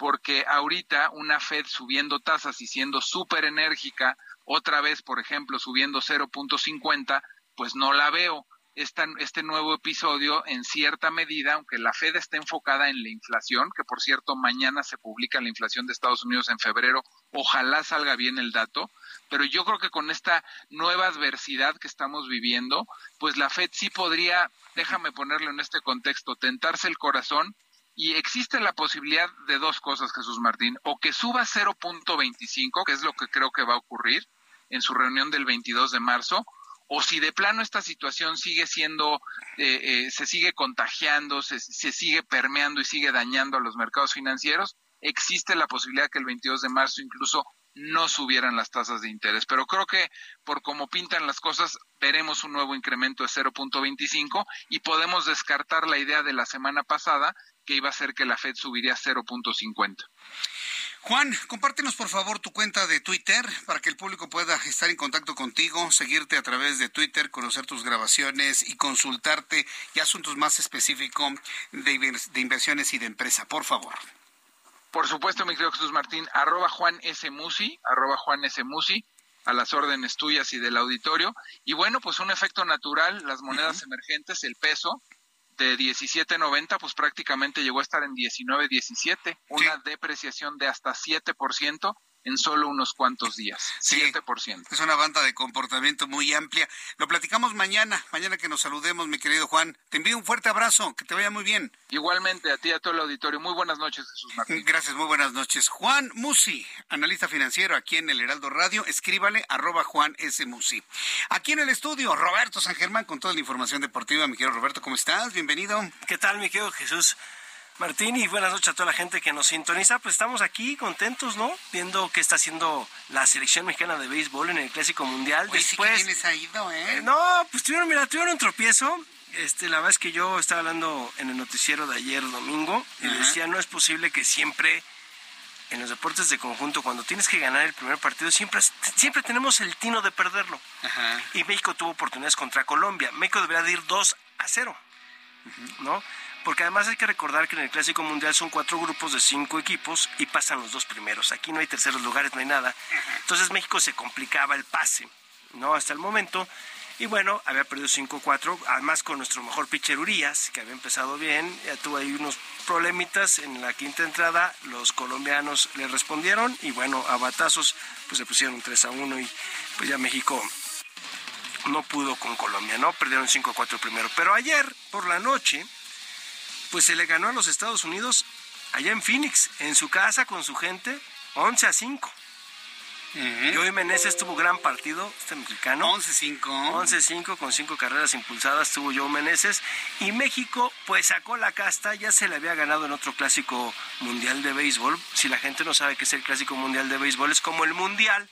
porque ahorita una Fed subiendo tasas y siendo súper enérgica, otra vez, por ejemplo, subiendo 0.50, pues no la veo este nuevo episodio en cierta medida, aunque la Fed está enfocada en la inflación, que por cierto mañana se publica la inflación de Estados Unidos en febrero, ojalá salga bien el dato, pero yo creo que con esta nueva adversidad que estamos viviendo, pues la Fed sí podría, déjame ponerlo en este contexto, tentarse el corazón y existe la posibilidad de dos cosas, Jesús Martín, o que suba 0.25, que es lo que creo que va a ocurrir en su reunión del 22 de marzo, o si de plano esta situación sigue siendo, eh, eh, se sigue contagiando, se, sigue permeando y sigue dañando a los mercados financieros, existe la posibilidad que el 22 de marzo incluso no subieran las tasas de interés. Pero creo que por cómo pintan las cosas, veremos un nuevo incremento de 0.25 y podemos descartar la idea de la semana pasada que iba a ser que la Fed subiría 0.50. Juan, compártenos por favor tu cuenta de Twitter para que el público pueda estar en contacto contigo, seguirte a través de Twitter, conocer tus grabaciones y consultarte y asuntos más específicos de, inversiones y de empresa, por favor. Por supuesto, mi querido Jesús Martín, arroba Juan S. Musi, arroba Juan S. Musi, a las órdenes tuyas y del auditorio. Y bueno, pues un efecto natural, las monedas emergentes, el peso, de 17.90, pues prácticamente llegó a estar en 19.17, una depreciación de hasta 7% en solo unos cuantos días. Sí, 7%. Es una banda de comportamiento muy amplia. Lo platicamos mañana, mañana que nos saludemos, mi querido Juan. Te envío un fuerte abrazo, que te vaya muy bien. Igualmente, a ti y a todo el auditorio. Muy buenas noches, Jesús Martín. Gracias, muy buenas noches. Juan Musi, analista financiero aquí en el Heraldo Radio. Escríbale, arroba Juan S. Musi. Aquí en el estudio, Roberto San Germán con toda la información deportiva. Mi querido Roberto, ¿cómo estás? Bienvenido. ¿Qué tal, mi querido Jesús? Martín y buenas noches a toda la gente que nos sintoniza. Pues estamos aquí contentos, ¿no? Viendo qué está haciendo la selección mexicana de béisbol en el Clásico Mundial. Después, sí ha ido, ¿eh? No, pues tuvieron, mira, tuvieron un tropiezo. Este, la verdad es que yo estaba hablando en el noticiero de ayer domingo y decía, no es posible que siempre en los deportes de conjunto, cuando tienes que ganar el primer partido, siempre, siempre tenemos el tino de perderlo. Y México tuvo oportunidades contra Colombia. México debería de ir 2 a 0, ¿no? Porque además hay que recordar que en el Clásico Mundial son cuatro grupos de cinco equipos y pasan los dos primeros. Aquí no hay terceros lugares, no hay nada. Entonces México se complicaba el pase, ¿no? Hasta el momento. Y bueno, había perdido 5-4, además con nuestro mejor pitcher Urias, que había empezado bien, ya tuvo ahí unos problemitas en la quinta entrada, los colombianos le respondieron y bueno, a batazos pues se pusieron 3 a 1 y pues ya México no pudo con Colombia, ¿no? Perdieron 5-4 primero. Pero ayer por la noche, pues se le ganó a los Estados Unidos allá en Phoenix, en su casa con su gente, 11 a 5. Y hoy Meneses tuvo gran partido, este mexicano. 11-5. 11-5 con cinco carreras impulsadas tuvo Joe Meneses. Y México pues sacó la casta, ya se le había ganado en otro clásico mundial de béisbol. Si la gente no sabe qué es el clásico mundial de béisbol, es como el mundial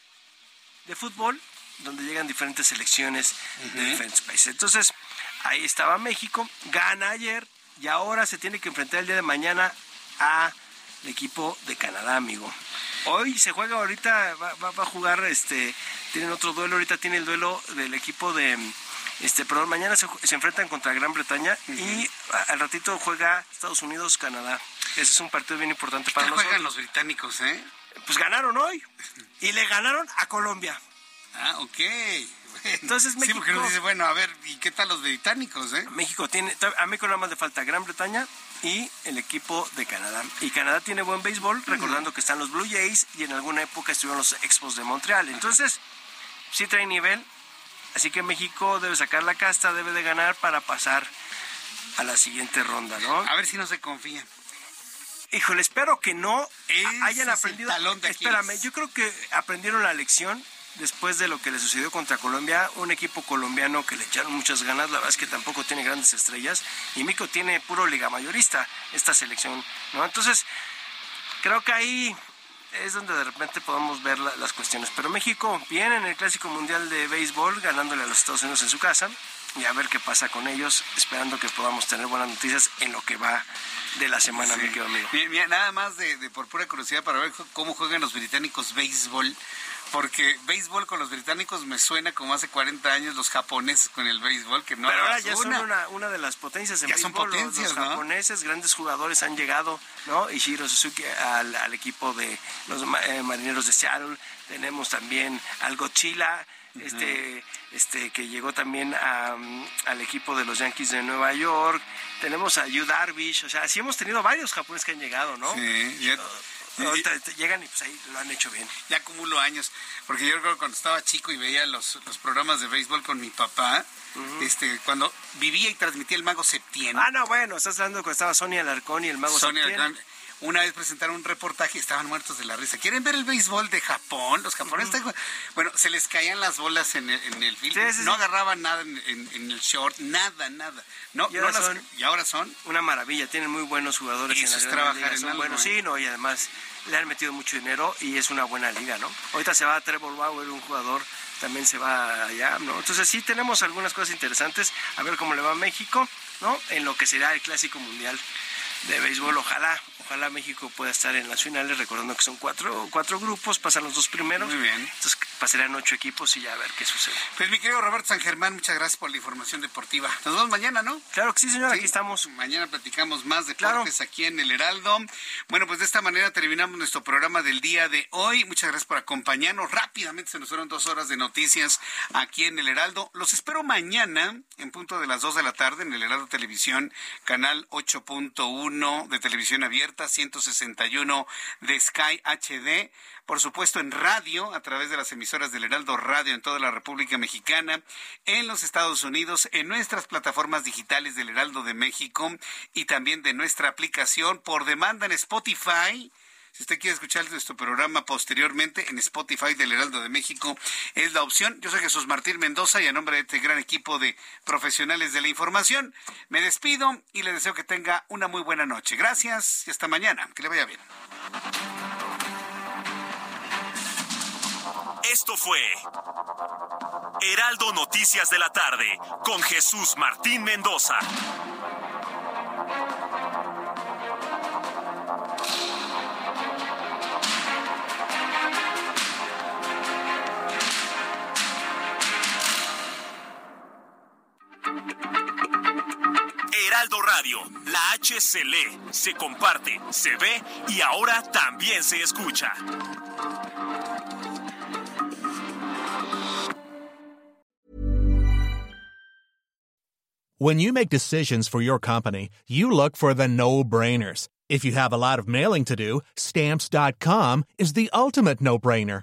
de fútbol, donde llegan diferentes selecciones de diferentes países. Entonces, ahí estaba México, gana ayer y ahora se tiene que enfrentar el día de mañana a el equipo de Canadá, amigo. Hoy se juega ahorita, va, va, a jugar, este, tienen otro duelo, ahorita tiene el duelo del equipo de, este, perdón, mañana se, enfrentan contra Gran Bretaña y al ratito juega Estados Unidos, Canadá. Ese es un partido bien importante para nosotros. juegan los británicos, eh? Pues ganaron hoy y le ganaron a Colombia. Ah, ok. Entonces México... Sí, porque uno dice, bueno, a ver, ¿y qué tal los británicos, eh? México tiene, a México nada más le falta Gran Bretaña y el equipo de Canadá. Y Canadá tiene buen béisbol, recordando que están los Blue Jays y en alguna época estuvieron los Expos de Montreal. Entonces, sí trae nivel, así que México debe sacar la casta, debe de ganar para pasar a la siguiente ronda, ¿no? A ver si no se confía. Híjole, espero que no hayan aprendido. Espérame, yo creo que aprendieron la lección después de lo que le sucedió contra Colombia, un equipo colombiano que le echaron muchas ganas, la verdad es que tampoco tiene grandes estrellas, y Mico tiene puro liga mayorista esta selección, ¿no? Entonces, creo que ahí es donde de repente podemos ver las cuestiones. Pero México viene en el Clásico Mundial de Béisbol, ganándole a los Estados Unidos en su casa, y a ver qué pasa con ellos, esperando que podamos tener buenas noticias en lo que va de la semana, mi querido amigo. nada más de, de, por pura curiosidad para ver cómo juegan los británicos béisbol porque béisbol con los británicos me suena como hace 40 años los japoneses con el béisbol, que no Pero ahora ya son una, de las potencias en ya Son potencias, los, japoneses, grandes jugadores han llegado, ¿no? Ishiro Suzuki al, equipo de los eh, marineros de Seattle. Tenemos también al Godzilla, este, este, que llegó también al equipo de los Yankees de Nueva York. Tenemos a Yu Darvish, o sea, sí hemos tenido varios japoneses que han llegado, ¿no? Sí, llegan y pues ahí lo han hecho bien. Ya acumulo años, porque yo recuerdo cuando estaba chico y veía los, los programas de béisbol con mi papá, este, cuando vivía y transmitía el Mago Septién. Ah, no, bueno, estás hablando cuando estaba Sonia Alarcón y el Mago Sonia Septién. Una vez presentaron un reportaje y estaban muertos de la risa. ¿Quieren ver el béisbol de Japón? Los japoneses, bueno, se les caían las bolas en el, en el film. no agarraban nada en, el short, nada, nada. No, y, ahora son, y ahora son una maravilla. Tienen muy buenos jugadores en la es trabajar en bueno, ¿eh? sí, no, y además le han metido mucho dinero y es una buena liga, ¿no? Ahorita se va Trevor Bauer, un jugador también se va allá, ¿no? Entonces sí tenemos algunas cosas interesantes, a ver cómo le va a México, ¿no? En lo que será el Clásico Mundial de béisbol. Ojalá, ojalá México pueda estar en las finales, recordando que son cuatro, cuatro grupos, pasan los dos primeros. Muy bien. Entonces pasarán ocho equipos y ya a ver qué sucede. Pues mi querido Roberto San Germán, muchas gracias por la información deportiva. Nos vemos mañana, ¿no? Claro que sí, señor, aquí estamos. Mañana platicamos más deportes aquí en el Heraldo. Bueno, pues de esta manera terminamos nuestro programa del día de hoy. Muchas gracias por acompañarnos. Rápidamente se nos fueron dos horas de noticias aquí en el Heraldo. Los espero mañana en punto de las dos de la tarde en el Heraldo Televisión, canal 8.1 de televisión abierta, 161 de Sky HD, por supuesto en radio, a través de las emisoras del Heraldo Radio en toda la República Mexicana, en los Estados Unidos, en nuestras plataformas digitales del Heraldo de México y también de nuestra aplicación por demanda en Spotify si usted quiere escuchar nuestro programa posteriormente en Spotify del Heraldo de México, es la opción. Yo soy Jesús Martín Mendoza y a nombre de este gran equipo de profesionales de la información, me despido y le deseo que tenga una muy buena noche. Gracias y hasta mañana. Que le vaya bien. Esto fue Heraldo Noticias de la tarde con Jesús Martín Mendoza. Heraldo Radio, la H se lee, se comparte, se ve y ahora también se escucha. When you make decisions for your company, you look for the no-brainers. If you have a lot of mailing to do, stamps.com is the ultimate no-brainer.